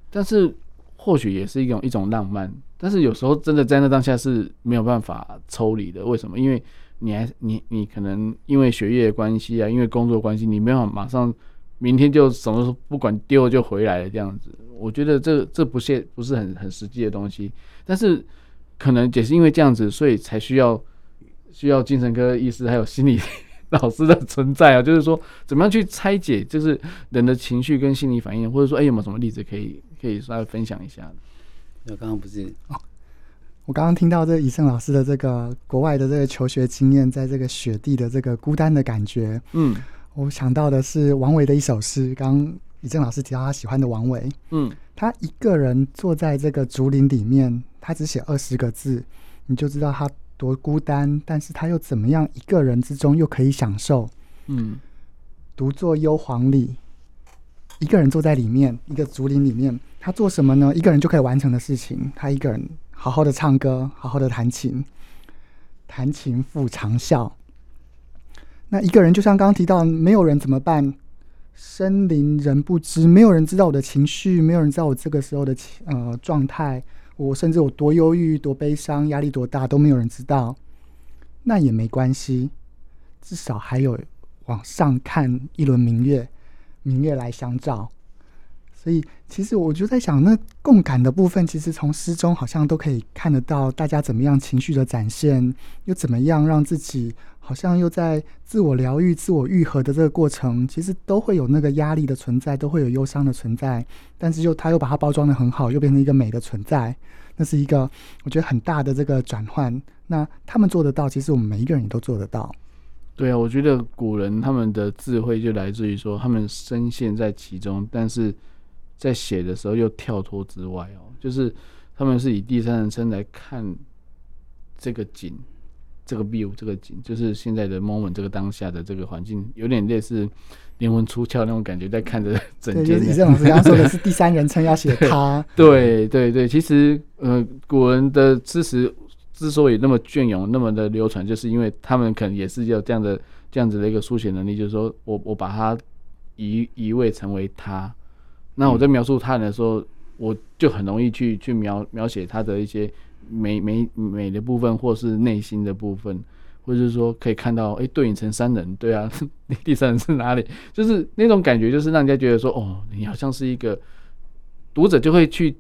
但是。或许也是一种一种浪漫，但是有时候真的在那当下是没有办法抽离的。为什么？因为你还你你可能因为学业关系啊，因为工作关系，你没有马上明天就什么时候不管丢就回来了这样子。我觉得这这不是不是很很实际的东西。但是可能也是因为这样子，所以才需要需要精神科医师还有心理 老师的存在啊。就是说，怎么样去拆解，就是人的情绪跟心理反应，或者说，哎，有没有什么例子可以？可以稍微分享一下。那刚刚不是哦，我刚刚听到这以胜老师的这个国外的这个求学经验，在这个雪地的这个孤单的感觉，嗯，我想到的是王维的一首诗。刚刚以正老师提到他喜欢的王维，嗯，他一个人坐在这个竹林里面，他只写二十个字，你就知道他多孤单。但是他又怎么样一个人之中又可以享受？嗯，独坐幽篁里。一个人坐在里面，一个竹林里面，他做什么呢？一个人就可以完成的事情。他一个人好好的唱歌，好好的弹琴，弹琴复长啸。那一个人就像刚刚提到，没有人怎么办？深林人不知，没有人知道我的情绪，没有人知道我这个时候的呃状态，我甚至有多忧郁、多悲伤、压力多大，都没有人知道。那也没关系，至少还有往上看一轮明月。明月来相照，所以其实我就在想，那共感的部分，其实从诗中好像都可以看得到，大家怎么样情绪的展现，又怎么样让自己好像又在自我疗愈、自我愈合的这个过程，其实都会有那个压力的存在，都会有忧伤的存在，但是又他又把它包装得很好，又变成一个美的存在，那是一个我觉得很大的这个转换。那他们做得到，其实我们每一个人也都做得到。对啊，我觉得古人他们的智慧就来自于说，他们深陷在其中，但是在写的时候又跳脱之外哦，就是他们是以第三人称来看这个景，这个 view，这个景，就是现在的 moment，这个当下的这个环境，有点类似灵魂出窍那种感觉，在看着 整件。对，就是老师刚刚说的是第三人称要写他。对对对，其实呃，古人的知识。之所以那么隽永，那么的流传，就是因为他们可能也是有这样的这样子的一个书写能力，就是说我我把它移移位成为他，那我在描述他人的时候，我就很容易去去描描写他的一些美美美的部分，或是内心的部分，或者是说可以看到，哎、对影成三人，对啊，第三人是哪里？就是那种感觉，就是让人家觉得说，哦，你好像是一个读者就会去。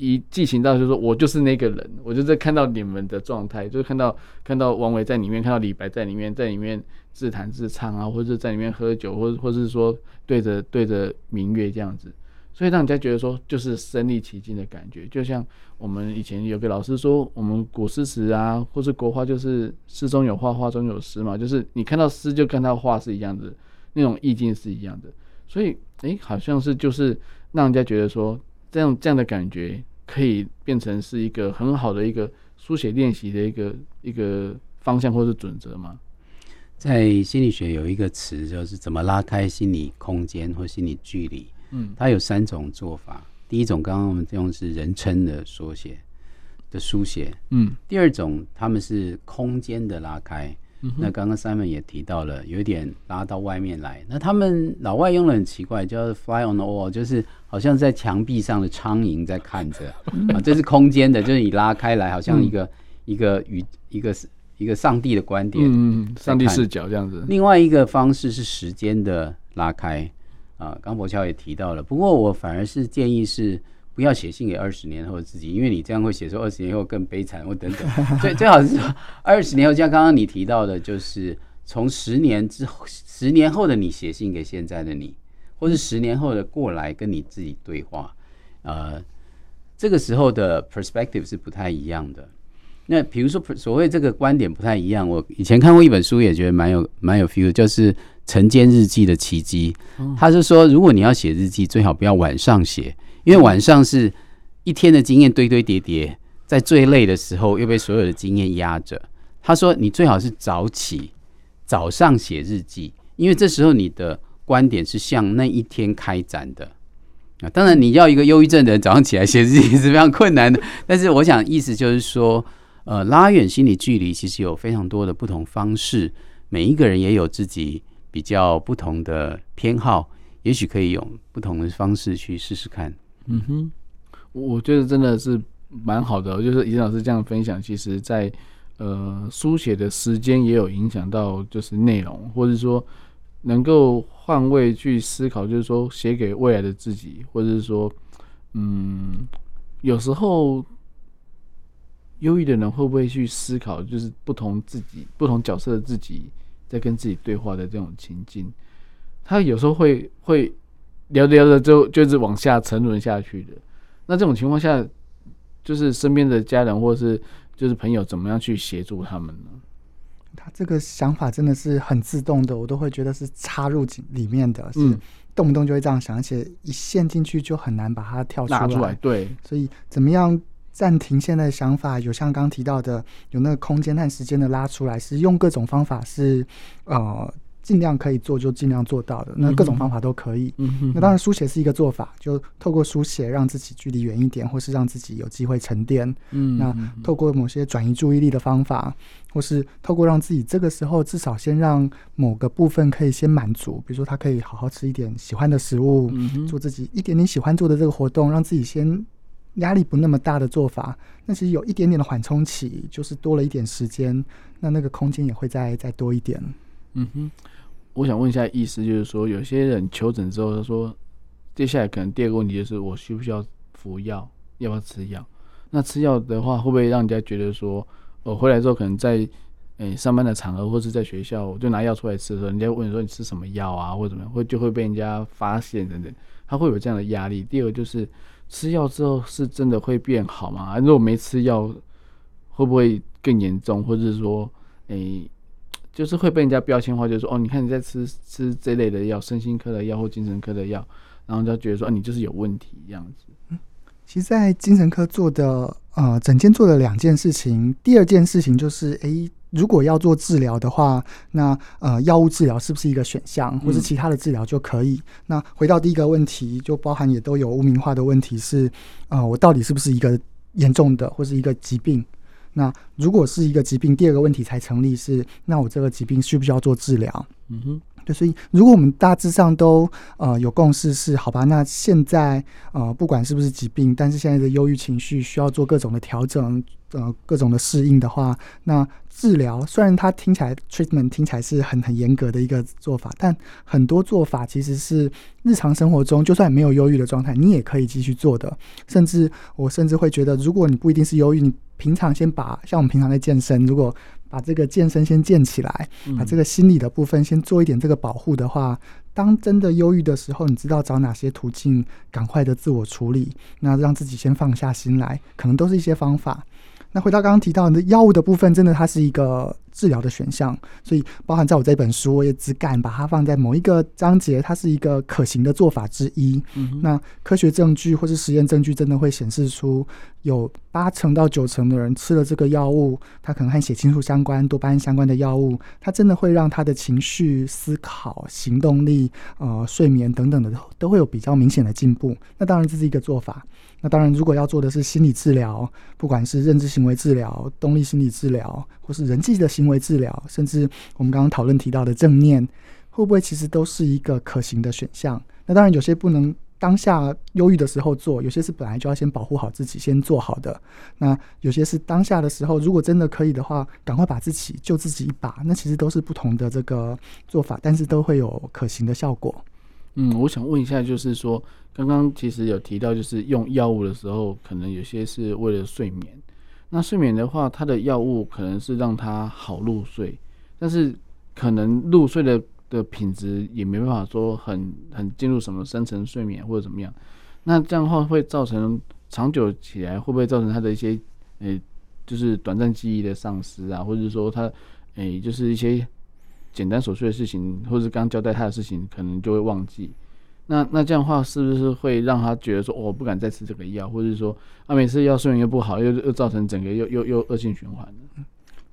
一进行到就是说，我就是那个人，我就在看到你们的状态，就是看到看到王维在里面，看到李白在里面，在里面自弹自唱啊，或者在里面喝酒，或或是说对着对着明月这样子，所以让人家觉得说就是身临其境的感觉，就像我们以前有个老师说，我们古诗词啊，或是国画，就是诗中有画，画中有诗嘛，就是你看到诗就跟他画是一样的，那种意境是一样的，所以诶，好像是就是让人家觉得说。这样这样的感觉可以变成是一个很好的一个书写练习的一个一个方向或是准则吗？在心理学有一个词，就是怎么拉开心理空间或心理距离。嗯，它有三种做法。第一种，刚刚我们用的是人称的缩写的书写。嗯，第二种，他们是空间的拉开。那刚刚 Simon 也提到了，有点拉到外面来。那他们老外用的很奇怪，叫 fly on the wall，就是好像在墙壁上的苍蝇在看着啊，这是空间的，就是你拉开来，好像一个、嗯、一个与一个一个上帝的观点，嗯，上帝视角这样子。另外一个方式是时间的拉开啊，刚博乔也提到了。不过我反而是建议是。不要写信给二十年后的自己，因为你这样会写出二十年后更悲惨或等等。最 最好是说二十年后，像刚刚你提到的，就是从十年之后，十年后的你写信给现在的你，或是十年后的过来跟你自己对话。呃，这个时候的 perspective 是不太一样的。那比如说，所谓这个观点不太一样，我以前看过一本书，也觉得蛮有蛮有 feel，就是《晨间日记的奇迹》。他是说，如果你要写日记，最好不要晚上写。因为晚上是一天的经验堆堆叠叠，在最累的时候又被所有的经验压着。他说：“你最好是早起，早上写日记，因为这时候你的观点是向那一天开展的。啊，当然你要一个忧郁症的人早上起来写日记是非常困难的。但是我想意思就是说，呃，拉远心理距离其实有非常多的不同方式，每一个人也有自己比较不同的偏好，也许可以用不同的方式去试试看。”嗯哼，我觉得真的是蛮好的。就是尹老师这样分享，其实在呃书写的时间也有影响到，就是内容，或者说能够换位去思考，就是说写给未来的自己，或者是说，嗯，有时候忧郁的人会不会去思考，就是不同自己、不同角色的自己在跟自己对话的这种情境，他有时候会会。聊着聊着就就是往下沉沦下去的，那这种情况下，就是身边的家人或是就是朋友怎么样去协助他们呢？他这个想法真的是很自动的，我都会觉得是插入里面的，是动不动就会这样想，而且一陷进去就很难把它跳出来。出来对，所以怎么样暂停现在的想法？有像刚刚提到的，有那个空间和时间的拉出来，是用各种方法是呃。尽量可以做就尽量做到的，那各种方法都可以。嗯哼，那当然书写是一个做法，就透过书写让自己距离远一点，或是让自己有机会沉淀。嗯，那透过某些转移注意力的方法，或是透过让自己这个时候至少先让某个部分可以先满足，比如说他可以好好吃一点喜欢的食物，做自己一点点喜欢做的这个活动，让自己先压力不那么大的做法。那其实有一点点的缓冲期，就是多了一点时间，那那个空间也会再再多一点。嗯哼。我想问一下，意思就是说，有些人求诊之后，他说，接下来可能第二个问题就是，我需不需要服药，要不要吃药？那吃药的话，会不会让人家觉得说，我回来之后可能在诶、上班的场合，或是在学校，我就拿药出来吃的时候，人家问你说你吃什么药啊，或者怎么样，会就会被人家发现等等，他会有这样的压力。第二个就是吃药之后是真的会变好吗？如果没吃药，会不会更严重？或者说，诶、就是会被人家标签化，就是说哦，你看你在吃吃这类的药，身心科的药或精神科的药，然后就觉得说，啊，你就是有问题这样子。嗯，其实，在精神科做的呃，整间做了两件事情，第二件事情就是，诶，如果要做治疗的话，那呃，药物治疗是不是一个选项，或是其他的治疗就可以？嗯。那回到第一个问题，就包含也都有污名化的问题是，呃，我到底是不是一个严重的或是一个疾病？那如果是一个疾病，第二个问题才成立是，那我这个疾病需不需要做治疗？嗯哼，对，所以如果我们大致上都呃有共识是，好吧，那现在呃不管是不是疾病，但是现在的忧郁情绪需要做各种的调整，呃各种的适应的话，那治疗虽然它听起来 treatment 听起来是很很严格的一个做法，但很多做法其实是日常生活中就算没有忧郁的状态，你也可以继续做的。甚至我甚至会觉得，如果你不一定是忧郁，你平常先把像我们平常在健身，如果把这个健身先建起来，把这个心理的部分先做一点这个保护的话，当真的忧郁的时候，你知道找哪些途径，赶快的自我处理，那让自己先放下心来，可能都是一些方法。那回到刚刚提到的药物的部分，真的它是一个治疗的选项，所以包含在我这本书，我也只敢把它放在某一个章节，它是一个可行的做法之一。嗯、那科学证据或是实验证据真的会显示出，有八成到九成的人吃了这个药物，它可能和血清素相关、多巴胺相关的药物，它真的会让他的情绪、思考、行动力、呃睡眠等等的都会有比较明显的进步。那当然这是一个做法。那当然，如果要做的是心理治疗，不管是认知行为治疗、动力心理治疗，或是人际的行为治疗，甚至我们刚刚讨论提到的正念，会不会其实都是一个可行的选项？那当然，有些不能当下忧郁的时候做，有些是本来就要先保护好自己，先做好的。那有些是当下的时候，如果真的可以的话，赶快把自己救自己一把。那其实都是不同的这个做法，但是都会有可行的效果。嗯，我想问一下，就是说，刚刚其实有提到，就是用药物的时候，可能有些是为了睡眠。那睡眠的话，它的药物可能是让他好入睡，但是可能入睡的的品质也没办法说很很进入什么深层睡眠或者怎么样。那这样的话会造成长久起来会不会造成他的一些呃、就是短暂记忆的丧失啊，或者说他诶、就是一些简单琐碎的事情，或者刚交代他的事情，可能就会忘记。那那这样的话，是不是会让他觉得说，我、哦、不敢再吃这个药，或者是说，啊，每次药睡眠又不好，又又造成整个又又又恶性循环？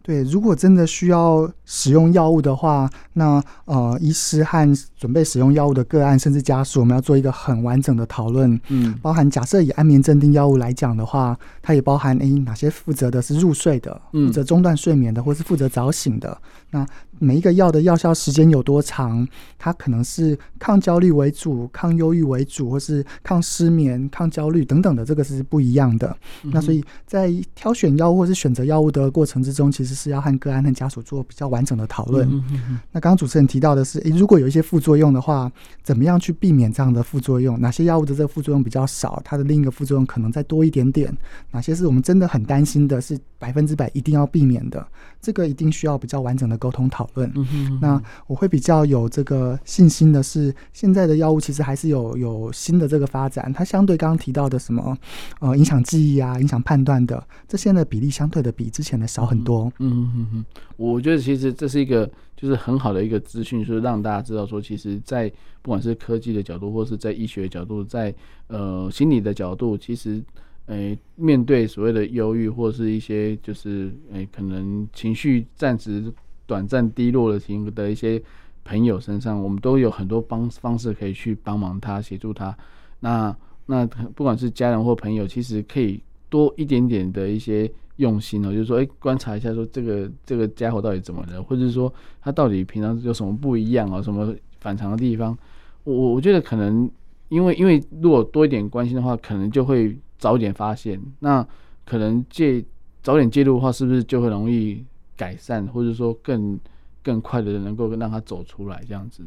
对，如果真的需要使用药物的话，那呃，医师和准备使用药物的个案，甚至家属，我们要做一个很完整的讨论。嗯，包含假设以安眠镇定药物来讲的话，它也包含诶哪些负责的是入睡的，负责中断睡眠的，或是负责早醒的。那每一个药的药效时间有多长？它可能是抗焦虑为主、抗忧郁为主，或是抗失眠、抗焦虑等等的，这个是不一样的。嗯、那所以在挑选药物或是选择药物的过程之中，其实是要和个案和家属做比较完整的讨论。嗯、哼哼那刚刚主持人提到的是，诶，如果有一些副作用的话，怎么样去避免这样的副作用？哪些药物的这个副作用比较少？它的另一个副作用可能再多一点点？哪些是我们真的很担心的，是百分之百一定要避免的？这个一定需要比较完整的沟通讨论。嗯哼，那我会比较有这个信心的是，现在的药物其实还是有有新的这个发展，它相对刚刚提到的什么呃影响记忆啊、影响判断的这些的比例相对的比之前的少很多。嗯嗯嗯，我觉得其实这是一个就是很好的一个资讯，就是让大家知道说，其实，在不管是科技的角度，或是在医学的角度，在呃心理的角度，其实。诶、欸，面对所谓的忧郁或是一些就是诶、欸，可能情绪暂时短暂低落的情的一些朋友身上，我们都有很多方方式可以去帮忙他，协助他。那那不管是家人或朋友，其实可以多一点点的一些用心哦，就是说，诶、欸，观察一下，说这个这个家伙到底怎么了，或者是说他到底平常有什么不一样啊，什么反常的地方？我我觉得可能因为因为如果多一点关心的话，可能就会。早点发现，那可能介早点介入的话，是不是就会容易改善，或者说更更快的能够让他走出来这样子？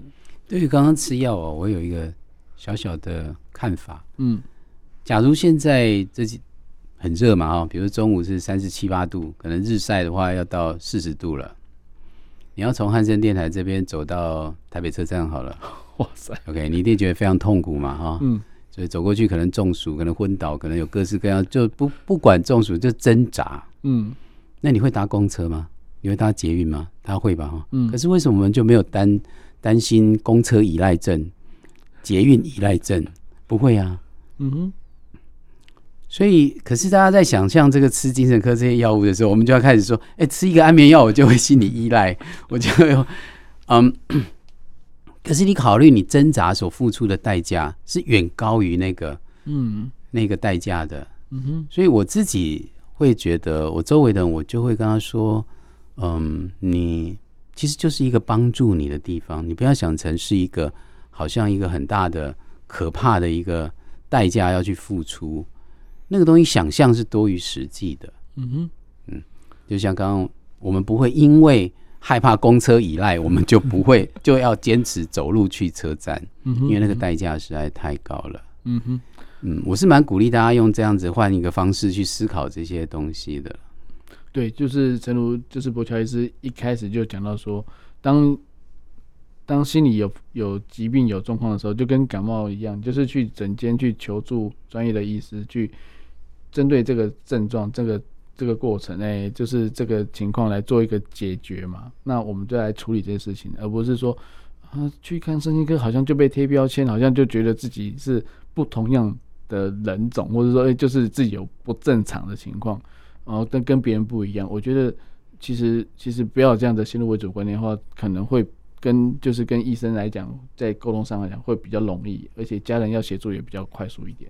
对于刚刚吃药哦，我有一个小小的看法。嗯，假如现在这几很热嘛哈，比如中午是三十七八度，可能日晒的话要到四十度了。你要从汉声电台这边走到台北车站好了，哇塞，OK，你一定觉得非常痛苦嘛哈？嗯。所以走过去可能中暑，可能昏倒，可能有各式各样，就不不管中暑就挣扎。嗯，那你会搭公车吗？你会搭捷运吗？他会吧？哈，嗯。可是为什么我们就没有担担心公车依赖症、捷运依赖症？不会啊。嗯哼。所以，可是大家在想象这个吃精神科这些药物的时候，我们就要开始说：哎、欸，吃一个安眠药，我就会心理依赖，我就会嗯。可是你考虑，你挣扎所付出的代价是远高于那个，嗯，那个代价的，嗯哼。所以我自己会觉得，我周围的人，我就会跟他说，嗯，你其实就是一个帮助你的地方，你不要想成是一个好像一个很大的、可怕的一个代价要去付出，那个东西想象是多于实际的，嗯哼，嗯，就像刚刚我们不会因为。害怕公车依赖，我们就不会就要坚持走路去车站，因为那个代价实在太高了。嗯哼，嗯，我是蛮鼓励大家用这样子换一个方式去思考这些东西的。对，就是诚如就是伯乔医师一开始就讲到说，当当心里有有疾病有状况的时候，就跟感冒一样，就是去诊间去求助专业的医师，去针对这个症状这个。这个过程，哎，就是这个情况来做一个解决嘛。那我们就来处理这些事情，而不是说啊，去看身心科好像就被贴标签，好像就觉得自己是不同样的人种，或者说，哎，就是自己有不正常的情况，然后跟跟别人不一样。我觉得其实其实不要这样的先入为主观念的话，可能会跟就是跟医生来讲，在沟通上来讲会比较容易，而且家人要协助也比较快速一点。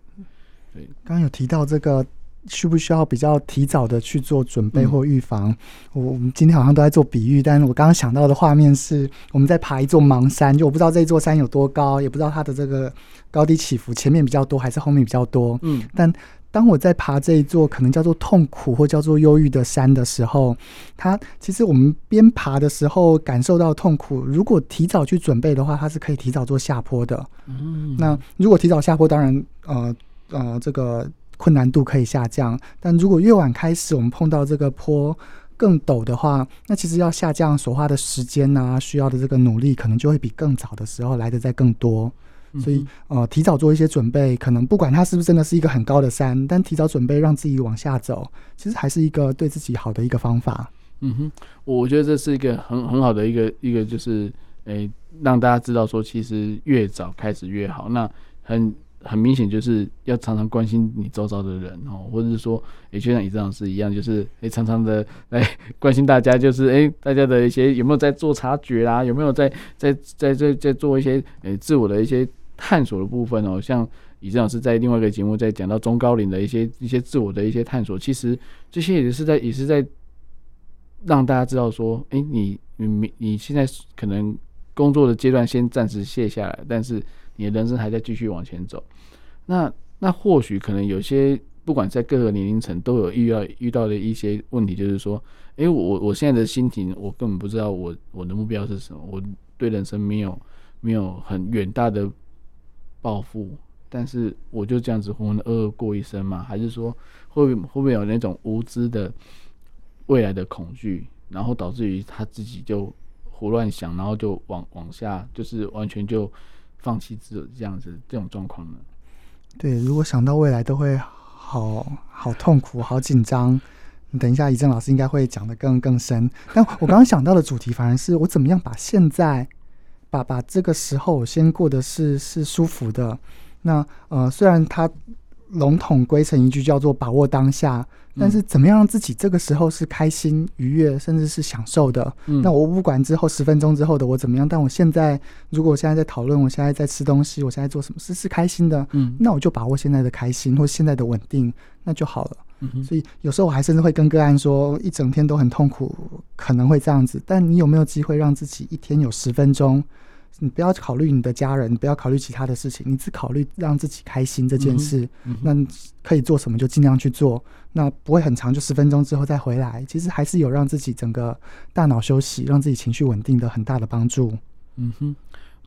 对，刚刚有提到这个。需不需要比较提早的去做准备或预防？我、嗯、我们今天好像都在做比喻，但是我刚刚想到的画面是我们在爬一座盲山，就我不知道这座山有多高，也不知道它的这个高低起伏前面比较多还是后面比较多。嗯，但当我在爬这一座可能叫做痛苦或叫做忧郁的山的时候，它其实我们边爬的时候感受到痛苦，如果提早去准备的话，它是可以提早做下坡的。嗯，那如果提早下坡，当然呃呃这个困难度可以下降，但如果越晚开始，我们碰到这个坡更陡的话，那其实要下降所花的时间啊，需要的这个努力，可能就会比更早的时候来的再更多。所以，呃，提早做一些准备，可能不管它是不是真的是一个很高的山，但提早准备让自己往下走，其实还是一个对自己好的一个方法。嗯哼，我觉得这是一个很很好的一个一个，就是诶、欸，让大家知道说，其实越早开始越好。那很很明显，就是要常常关心你周遭的人哦，或者是说，也、欸、就像以正老师一样，就是诶、欸，常常的来关心大家，就是诶、欸，大家的一些有没有在做察觉啦，有没有在在在在在做一些诶、欸、自我的一些。探索的部分哦，像以正老师在另外一个节目在讲到中高龄的一些一些自我的一些探索，其实这些也是在也是在让大家知道说，哎、欸，你你你现在可能工作的阶段先暂时卸下来，但是你的人生还在继续往前走。那那或许可能有些不管在各个年龄层都有遇到遇到的一些问题，就是说，哎、我我现在的心情，我根本不知道我我的目标是什么，我对人生没有没有很远大的。报复，但是我就这样子浑浑噩噩过一生嘛？还是说会会不会有那种无知的未来的恐惧，然后导致于他自己就胡乱想，然后就往往下，就是完全就放弃自己这样子这种状况呢？对，如果想到未来都会好好痛苦、好紧张。等一下，以正老师应该会讲得更更深。但我刚刚想到的主题，反而是我怎么样把现在。把把这个时候先过的是是舒服的，那呃虽然他笼统归成一句叫做把握当下，但是怎么样让自己这个时候是开心、愉悦，甚至是享受的？嗯、那我不管之后十分钟之后的我怎么样，但我现在如果我现在在讨论，我现在在吃东西，我现在做什么事是开心的，嗯，那我就把握现在的开心或现在的稳定，那就好了。所以有时候我还甚至会跟个案说，一整天都很痛苦，可能会这样子。但你有没有机会让自己一天有十分钟？你不要考虑你的家人，你不要考虑其他的事情，你只考虑让自己开心这件事。嗯嗯、那可以做什么就尽量去做。那不会很长，就十分钟之后再回来。其实还是有让自己整个大脑休息，让自己情绪稳定的很大的帮助。嗯哼，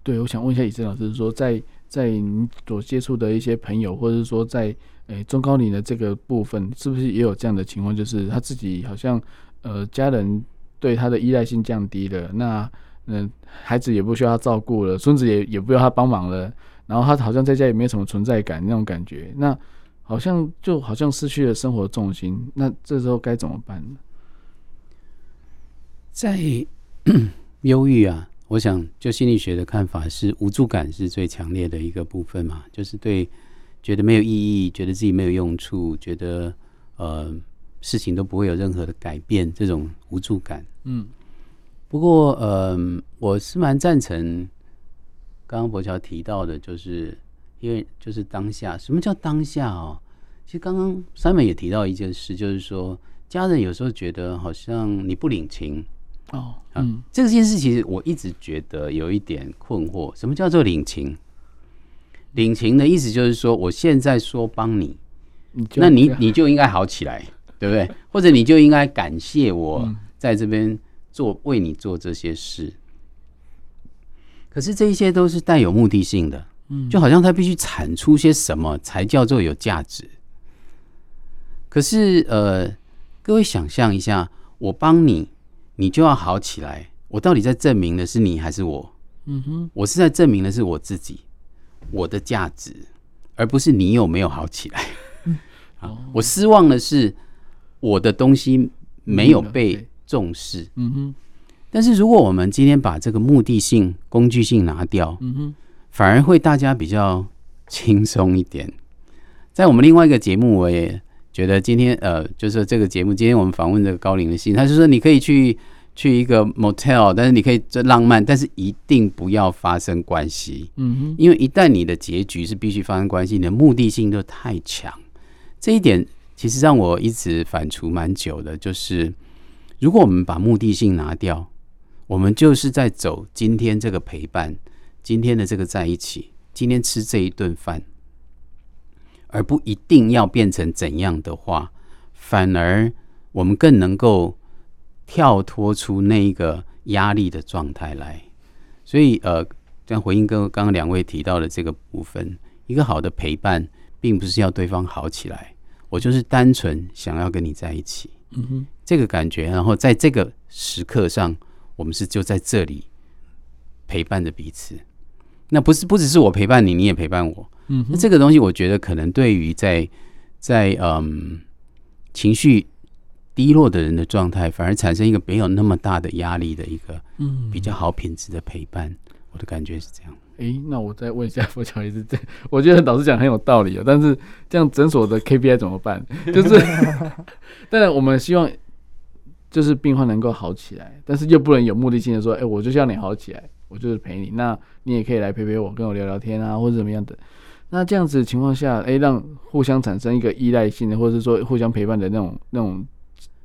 对，我想问一下以正老师说，在在你所接触的一些朋友，或者是说在。诶，中高龄的这个部分是不是也有这样的情况？就是他自己好像呃，家人对他的依赖性降低了，那嗯、孩子也不需要他照顾了，孙子也也不要他帮忙了，然后他好像在家也没什么存在感那种感觉，那好像就好像失去了生活重心，那这时候该怎么办呢？在 忧郁啊，我想就心理学的看法是无助感是最强烈的一个部分嘛，就是对。觉得没有意义，觉得自己没有用处，觉得呃事情都不会有任何的改变，这种无助感。嗯，不过呃，我是蛮赞成刚刚柏乔提到的，就是因为就是当下，什么叫当下哦？其实刚刚 Simon 也提到一件事，就是说家人有时候觉得好像你不领情哦。嗯，啊，这件事其实我一直觉得有一点困惑，什么叫做领情？领情的意思就是说，我现在说帮你，你那你你就应该好起来，对不对？或者你就应该感谢我在这边做为你做这些事。可是这一些都是带有目的性的，就好像他必须产出些什么才叫做有价值。可是呃，各位想象一下，我帮你，你就要好起来。我到底在证明的是你还是我？嗯哼，我是在证明的是我自己。我的价值，而不是你有没有好起来。啊，我失望的是我的东西没有被重视。嗯哼。但是如果我们今天把这个目的性、工具性拿掉，嗯哼，反而会大家比较轻松一点。在我们另外一个节目，我也觉得今天呃，就是这个节目，今天我们访问这个高龄的信，他就说你可以去。去一个 motel，但是你可以这浪漫，但是一定不要发生关系。嗯哼，因为一旦你的结局是必须发生关系，你的目的性就太强。这一点其实让我一直反刍蛮久的，就是如果我们把目的性拿掉，我们就是在走今天这个陪伴，今天的这个在一起，今天吃这一顿饭，而不一定要变成怎样的话，反而我们更能够跳脱出那一个压力的状态来。所以，呃，这样回应刚刚刚两位提到的这个部分，一个好的陪伴，并不是要对方好起来，我就是单纯想要跟你在一起。嗯哼，这个感觉，然后在这个时刻上，我们是就在这里陪伴着彼此。那不是不只是我陪伴你，你也陪伴我。嗯，那这个东西，我觉得可能对于在在嗯情绪低落的人的状态，反而产生一个没有那么大的压力的一个嗯比较好品质的陪伴。我的感觉是这样。诶，那我再问一下佛乔医师，这我觉得老师讲很有道理哦。但是这样诊所的 KPI 怎么办？就是 当然我们希望就是病患能够好起来，但是又不能有目的性的说，诶，我就是要你好起来，我就是陪你。那你也可以来陪陪我，跟我聊聊天啊，或者怎么样的。那这样子的情况下，诶，让互相产生一个依赖性的，或者是说互相陪伴的那种、那种、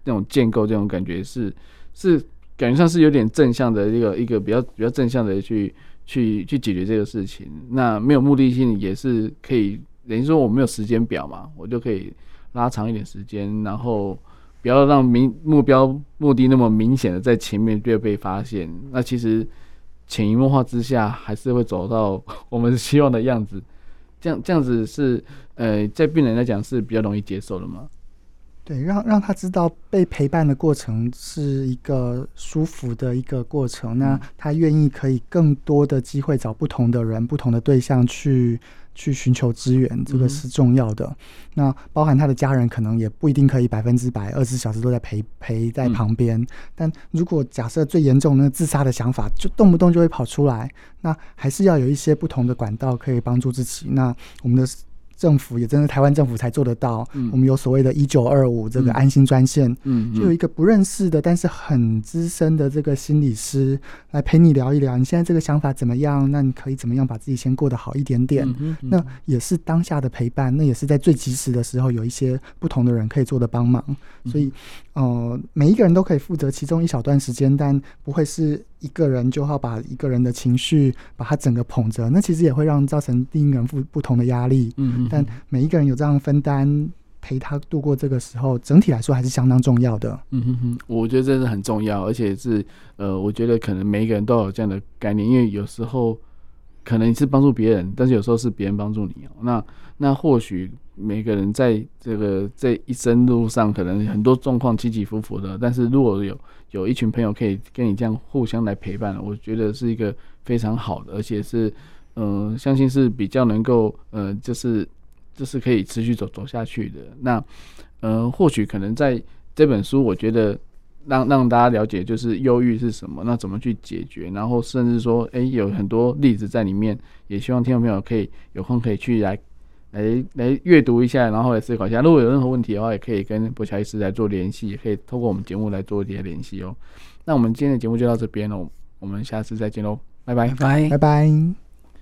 那种建构，这种感觉是是感觉上是有点正向的一个一个比较比较正向的去去去解决这个事情。那没有目的性也是可以，等于说我没有时间表嘛，我就可以拉长一点时间，然后不要让明目标目的那么明显的在前面就被发现。那其实潜移默化之下，还是会走到我们希望的样子。这样这样子是呃，在病人来讲是比较容易接受的吗？对，让让他知道被陪伴的过程是一个舒服的一个过程，那他愿意可以更多的机会找不同的人、不同的对象去。去寻求支援，这个是重要的。嗯、那包含他的家人，可能也不一定可以百分之百二十四小时都在陪陪在旁边。嗯、但如果假设最严重的自杀的想法，就动不动就会跑出来，那还是要有一些不同的管道可以帮助自己。那我们的。政府也真的，台湾政府才做得到。嗯、我们有所谓的“一九二五”这个安心专线，嗯，就有一个不认识的，但是很资深的这个心理师来陪你聊一聊。你现在这个想法怎么样？那你可以怎么样把自己先过得好一点点？嗯嗯、那也是当下的陪伴，那也是在最及时的时候，有一些不同的人可以做的帮忙。所以，呃，每一个人都可以负责其中一小段时间，但不会是。一个人就要把一个人的情绪把他整个捧着，那其实也会让造成另一个人负不同的压力。嗯嗯。但每一个人有这样分担，陪他度过这个时候，整体来说还是相当重要的。嗯哼哼，我觉得这是很重要，而且是呃，我觉得可能每一个人都有这样的概念，因为有时候可能你是帮助别人，但是有时候是别人帮助你。那那或许每个人在这个这一生路上，可能很多状况起起伏伏的，但是如果有。有一群朋友可以跟你这样互相来陪伴，我觉得是一个非常好的，而且是，嗯、相信是比较能够，呃，就是就是可以持续走走下去的。那，呃，或许可能在这本书，我觉得让让大家了解就是忧郁是什么，那怎么去解决，然后甚至说，哎、有很多例子在里面，也希望听众朋友可以有空可以去来。来来阅读一下，然后来思考一下。如果有任何问题的话，也可以跟博乔医师来做联系，也可以透过我们节目来做一些联系哦。那我们今天的节目就到这边喽，我们下次再见喽，拜拜，拜拜。